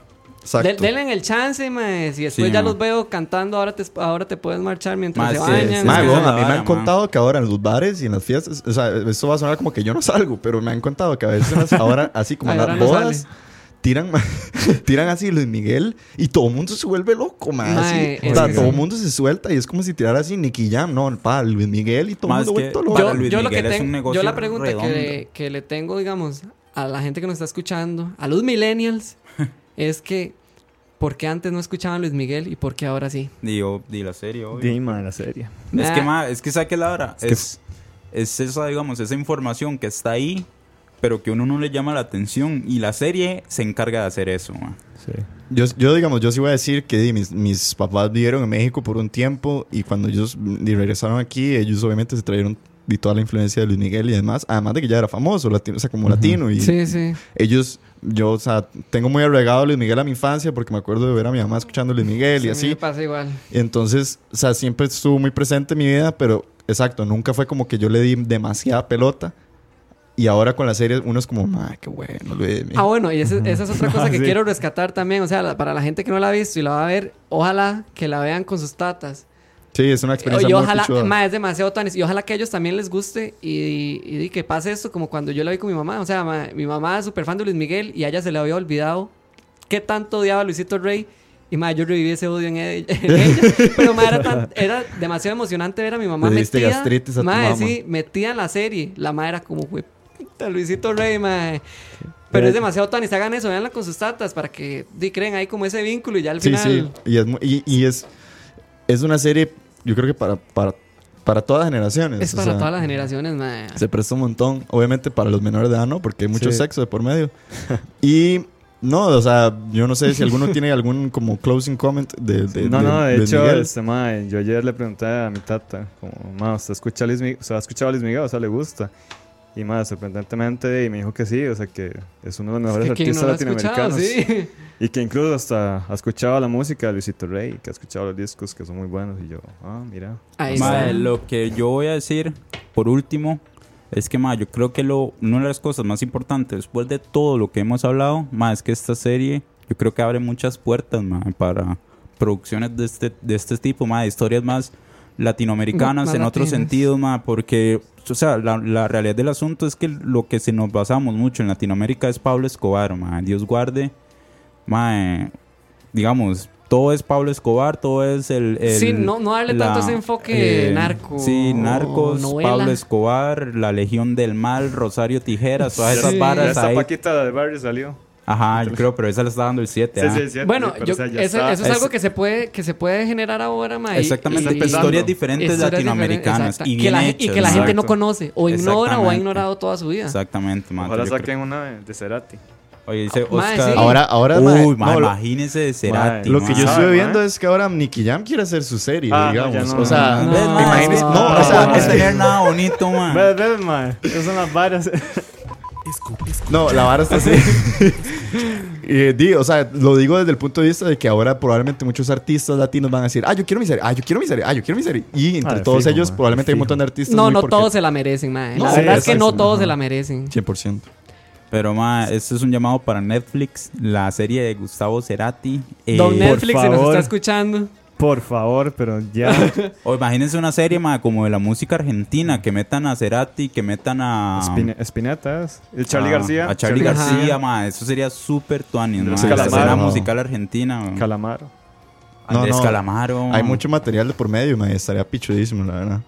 Exacto. De- denle en el chance, mae. Si después Sí, ya ma. los veo cantando, ahora te, ahora te puedes marchar mientras Ma, se sí, bañan. sí, que esa es a mí me han vara, contado que ahora en los bares y en las fiestas, o sea, esto va a sonar como que yo no salgo, pero me han contado que a veces ahora, así como en las no bodas, sale. Tiran, tiran así Luis Miguel y todo el mundo se vuelve loco. Ma, así. O sea, todo el mundo se suelta y es como si tirara así Nicky Jam, no, pa, Luis Miguel y todo el mundo vuelto loco. yo, Luis yo lo que Miguel es un tengo, negocio yo la pregunta que, le- que le tengo, digamos, a la gente que nos está escuchando, a los millennials, es que ¿por qué antes no escuchaban Luis Miguel y por qué ahora sí? Digo, di la serie, obvio. Dima, la serie. Es Ah. que, ma, es que saque la hora. Es que- Es, es esa, digamos, esa información que está ahí, pero que uno no le llama la atención. Y la serie se encarga de hacer eso. Sí. Yo, yo, digamos, yo sí voy a decir que di, mis, mis papás vivieron en México por un tiempo y cuando ellos di, regresaron aquí, ellos obviamente se trajeron di, toda la influencia de Luis Miguel y demás, además de que ya era famoso, latino, o sea, como latino. Y Sí, sí. ellos, yo, o sea, tengo muy arraigado a Luis Miguel a mi infancia porque me acuerdo de ver a mi mamá escuchando Luis Miguel Sí, y a así. me pasa igual. Y entonces, o sea, siempre estuvo muy presente en mi vida, pero exacto, nunca fue como que yo le di demasiada pelota. Y ahora con la serie uno es como, ay, qué bueno, Luis. Ah, bueno, y ese- esa es otra cosa que Sí. quiero rescatar también. O sea, la- para la gente que no la ha visto y la va a ver, ojalá que la vean con sus tatas. Sí, es una experiencia Y muy ojalá, ma, es demasiado tanis. Y ojalá que a ellos también les guste y, y, y que pase esto como cuando yo la vi con mi mamá. O sea, ma, mi mamá es súper fan de Luis Miguel y a ella se le había olvidado qué tanto odiaba a Luisito Rey. Y ma, yo reviví ese odio en ella. en ella. Pero ma, era, tan- era demasiado emocionante ver a mi mamá metida. gastritis a tu ma, mamá. sí, metida en la serie. La ma era como, "Jue puta, Luisito Rey, ma. Pero es demasiado tanis. Hagan eso, véanla con sus tatas para que creen ahí como ese vínculo y ya al Sí, final. sí. Y es, y, y es, es una serie, yo creo que para, para, para todas generaciones. Es o para sea, todas las generaciones, ma. Se presta un montón. Obviamente para los menores de edad, ¿no? Porque hay mucho Sí. sexo de por medio. y no, o sea, yo no sé si alguno tiene algún como closing comment de, de- no, no, de hecho, este, mae, yo ayer le pregunté a mi tata, como, ma, ¿usted escucha a Luis Miguel? O sea, ¿ha escuchado a Luis Miguel? O sea, ¿le gusta? Y más, sorprendentemente, y me dijo que sí, o sea, que es uno de los mejores Que artistas no lo latinoamericanos. sí. Y que incluso hasta ha escuchado la música de Luisito Rey, que ha escuchado los discos que son muy buenos. Y yo, ah, mira. Ahí Ma, está. lo que yo voy a decir, por último, es que, ma, yo creo que lo, una de las cosas más importantes, después de todo lo que hemos hablado, ma, es que esta serie, yo creo que abre muchas puertas, ma, para producciones de este, de este tipo, ma, historias más latinoamericanas Más en otros sentidos, ma, porque, o sea, la, la realidad del asunto es que lo que se nos basamos mucho en Latinoamérica es Pablo Escobar, ma, Dios guarde, ma, eh, digamos, todo es Pablo Escobar, todo es el... el- sí, no, no darle tanto ese enfoque eh, narco. Sí, Narcos, novela. Pablo Escobar, La Legión del Mal, Rosario Tijeras, todas esas Sí. varas ahí. Paquita de barrio salió. Ajá, yo creo, pero esa le está dando el 7. Sí, sí, sí, Bueno, sí, pero, yo- o sea, ya eso, está. eso es, Es- algo que se puede que se puede generar ahora, ma, y- Exactamente, y- empezando. historias diferentes historias latinoamericanas diferentes, y bien que la, hechas. y que la ¿no? gente no conoce o ignora o ha ignorado toda su vida. Exactamente, man. Yo creo- saquen una de Cerati. Oye, dice Mae, Oscar. sí. Ahora, ahora, Uy, mae, mae, no, imagínese de Cerati. lo que yo mae. estuve ¿Sabe, viendo mae? es que ahora Nicky Jam quiere hacer su serie, Ah, no, digamos. no, o sea, no, ¿Ves, mae? imagínese- no, o no sea, es- tener nada bonito, man. Ves, ves, mae. Esas son las varas. No, la vara está así. Eh, di, o sea, lo digo desde el punto de vista de que ahora probablemente muchos artistas latinos van a decir, ah, yo quiero mi serie, ah, yo quiero mi serie, ah, yo quiero mi serie. Y entre Ah, todos fijo, ellos probablemente hay un montón de artistas. No, muy no porque- todos se la merecen, ma. No, la sí, verdad es que no todos ajá. se la merecen. 100%. Pero, ma, este es un llamado para Netflix. La serie de Gustavo Cerati. Eh, Don Netflix se nos está escuchando. Por favor, pero ya. O imagínense una serie, ma, como de la música argentina. Que metan a Cerati, que metan a. Espine- Espinetas. El Charlie a- García. A Charlie Charlie García, García. ma. Eso sería súper tuanis, ma. La Calamaro. escena No. musical argentina. ma. Calamaro. No, Andrés no. Calamaro. Hay mucho material de por medio, me estaría pichudísimo, la verdad.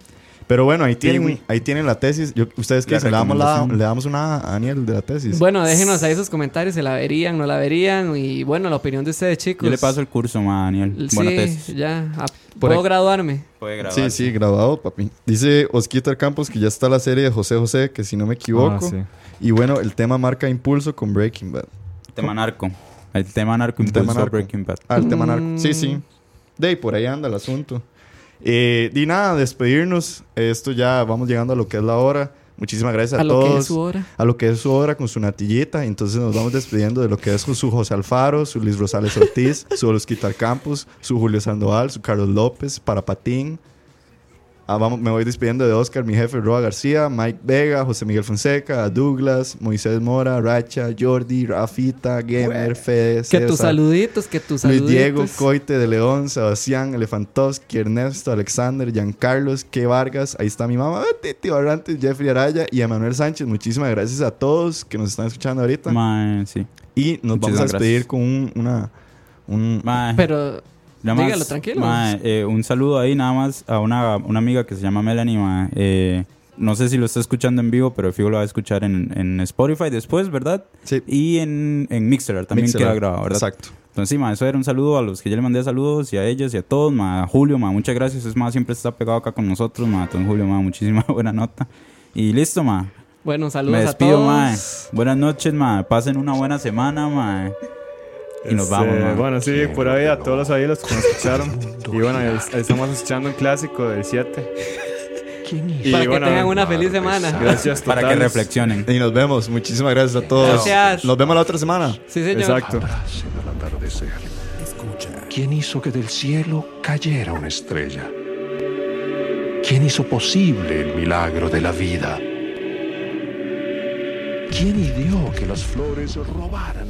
Pero bueno, ahí tienen, ahí tienen la tesis. Yo- ¿Ustedes qué dicen? ¿Le damos, la- le damos una a Daniel de la tesis? Bueno, déjenos ahí sus comentarios, se la verían, no la verían. Y bueno, la opinión de ustedes, chicos. Yo le paso el curso, ma, Daniel. Sí, Buena tesis. ya. Por ¿Puedo graduarme? Puede grabar. Sí, sí, grabado, papi. Dice Osquita Campos que ya está la serie de José José, que si no me equivoco. Ah, sí. Y bueno, el tema marca impulso con Breaking Bad. Tema narco. El tema narco El tema a narco. Breaking Bad. Ah, el tema narco. Mm. Sí, sí. De ahí, por ahí anda el asunto. Eh, y nada, despedirnos. Esto ya vamos llegando a lo que es la hora. Muchísimas gracias a, A lo que todos. es su hora. A lo que es su hora con su natillita. Entonces nos vamos despidiendo de lo que es su José Alfaro, su Luis Rosales Ortiz, su Osquita Campos, su Julio Sandoval, su Carlos López, para Patín. Ah, vamos, me voy despidiendo de Oscar, mi jefe, Roa García, Mike Vega, José Miguel Fonseca, Douglas, Moisés Mora, Racha, Jordi, Rafita, Gamer, Fede, Que tus saluditos, que tus Luis saluditos. Diego, Coite de León, Sebastián, Elefantovsky, Ernesto, Alexander, Giancarlos, Ke Vargas, ahí está mi mamá, Titi Barrantes, Jeffrey Araya y Emanuel Sánchez. Muchísimas gracias a todos que nos están escuchando ahorita. Ma, sí. y nos vamos a despedir gracias. con un, una... Un, Pero Nada más, Dígalo, tranquilo. ma, eh, un saludo ahí nada más a una, una amiga que se llama Melanie. ma. Eh, no sé si lo está escuchando en vivo, pero fijo lo va a escuchar en, en Spotify después, ¿verdad? sí, Y en, en Mixer también Mixelar. queda grabado, ¿verdad? Exacto. Entonces, sí, ma, eso era un saludo a los que ya le mandé saludos y a ellos y a todos, ma, a Julio, ma, muchas gracias. Es más, siempre está pegado acá con nosotros, ma, don Julio, ma, muchísima buena nota. Y listo, ma. bueno, saludos Me a despido, todos. ma. Buenas noches, ma. Pasen una buena semana, ma. Y nos Este, vamos. Bueno, sí, por ahí a todos los ahí los que nos escucharon. Y bueno, ahí, ahí estamos escuchando un clásico del 7. Y Para que bueno, tengan una feliz semana. Gracias Para que totales. reflexionen. Y nos vemos. Muchísimas gracias a todos. Gracias. Nos vemos la otra semana. Sí, señor. Exacto. Atardecer. ¿Quién hizo que del cielo cayera una estrella? ¿Quién hizo posible el milagro de la vida? ¿Quién ideó que las flores robaran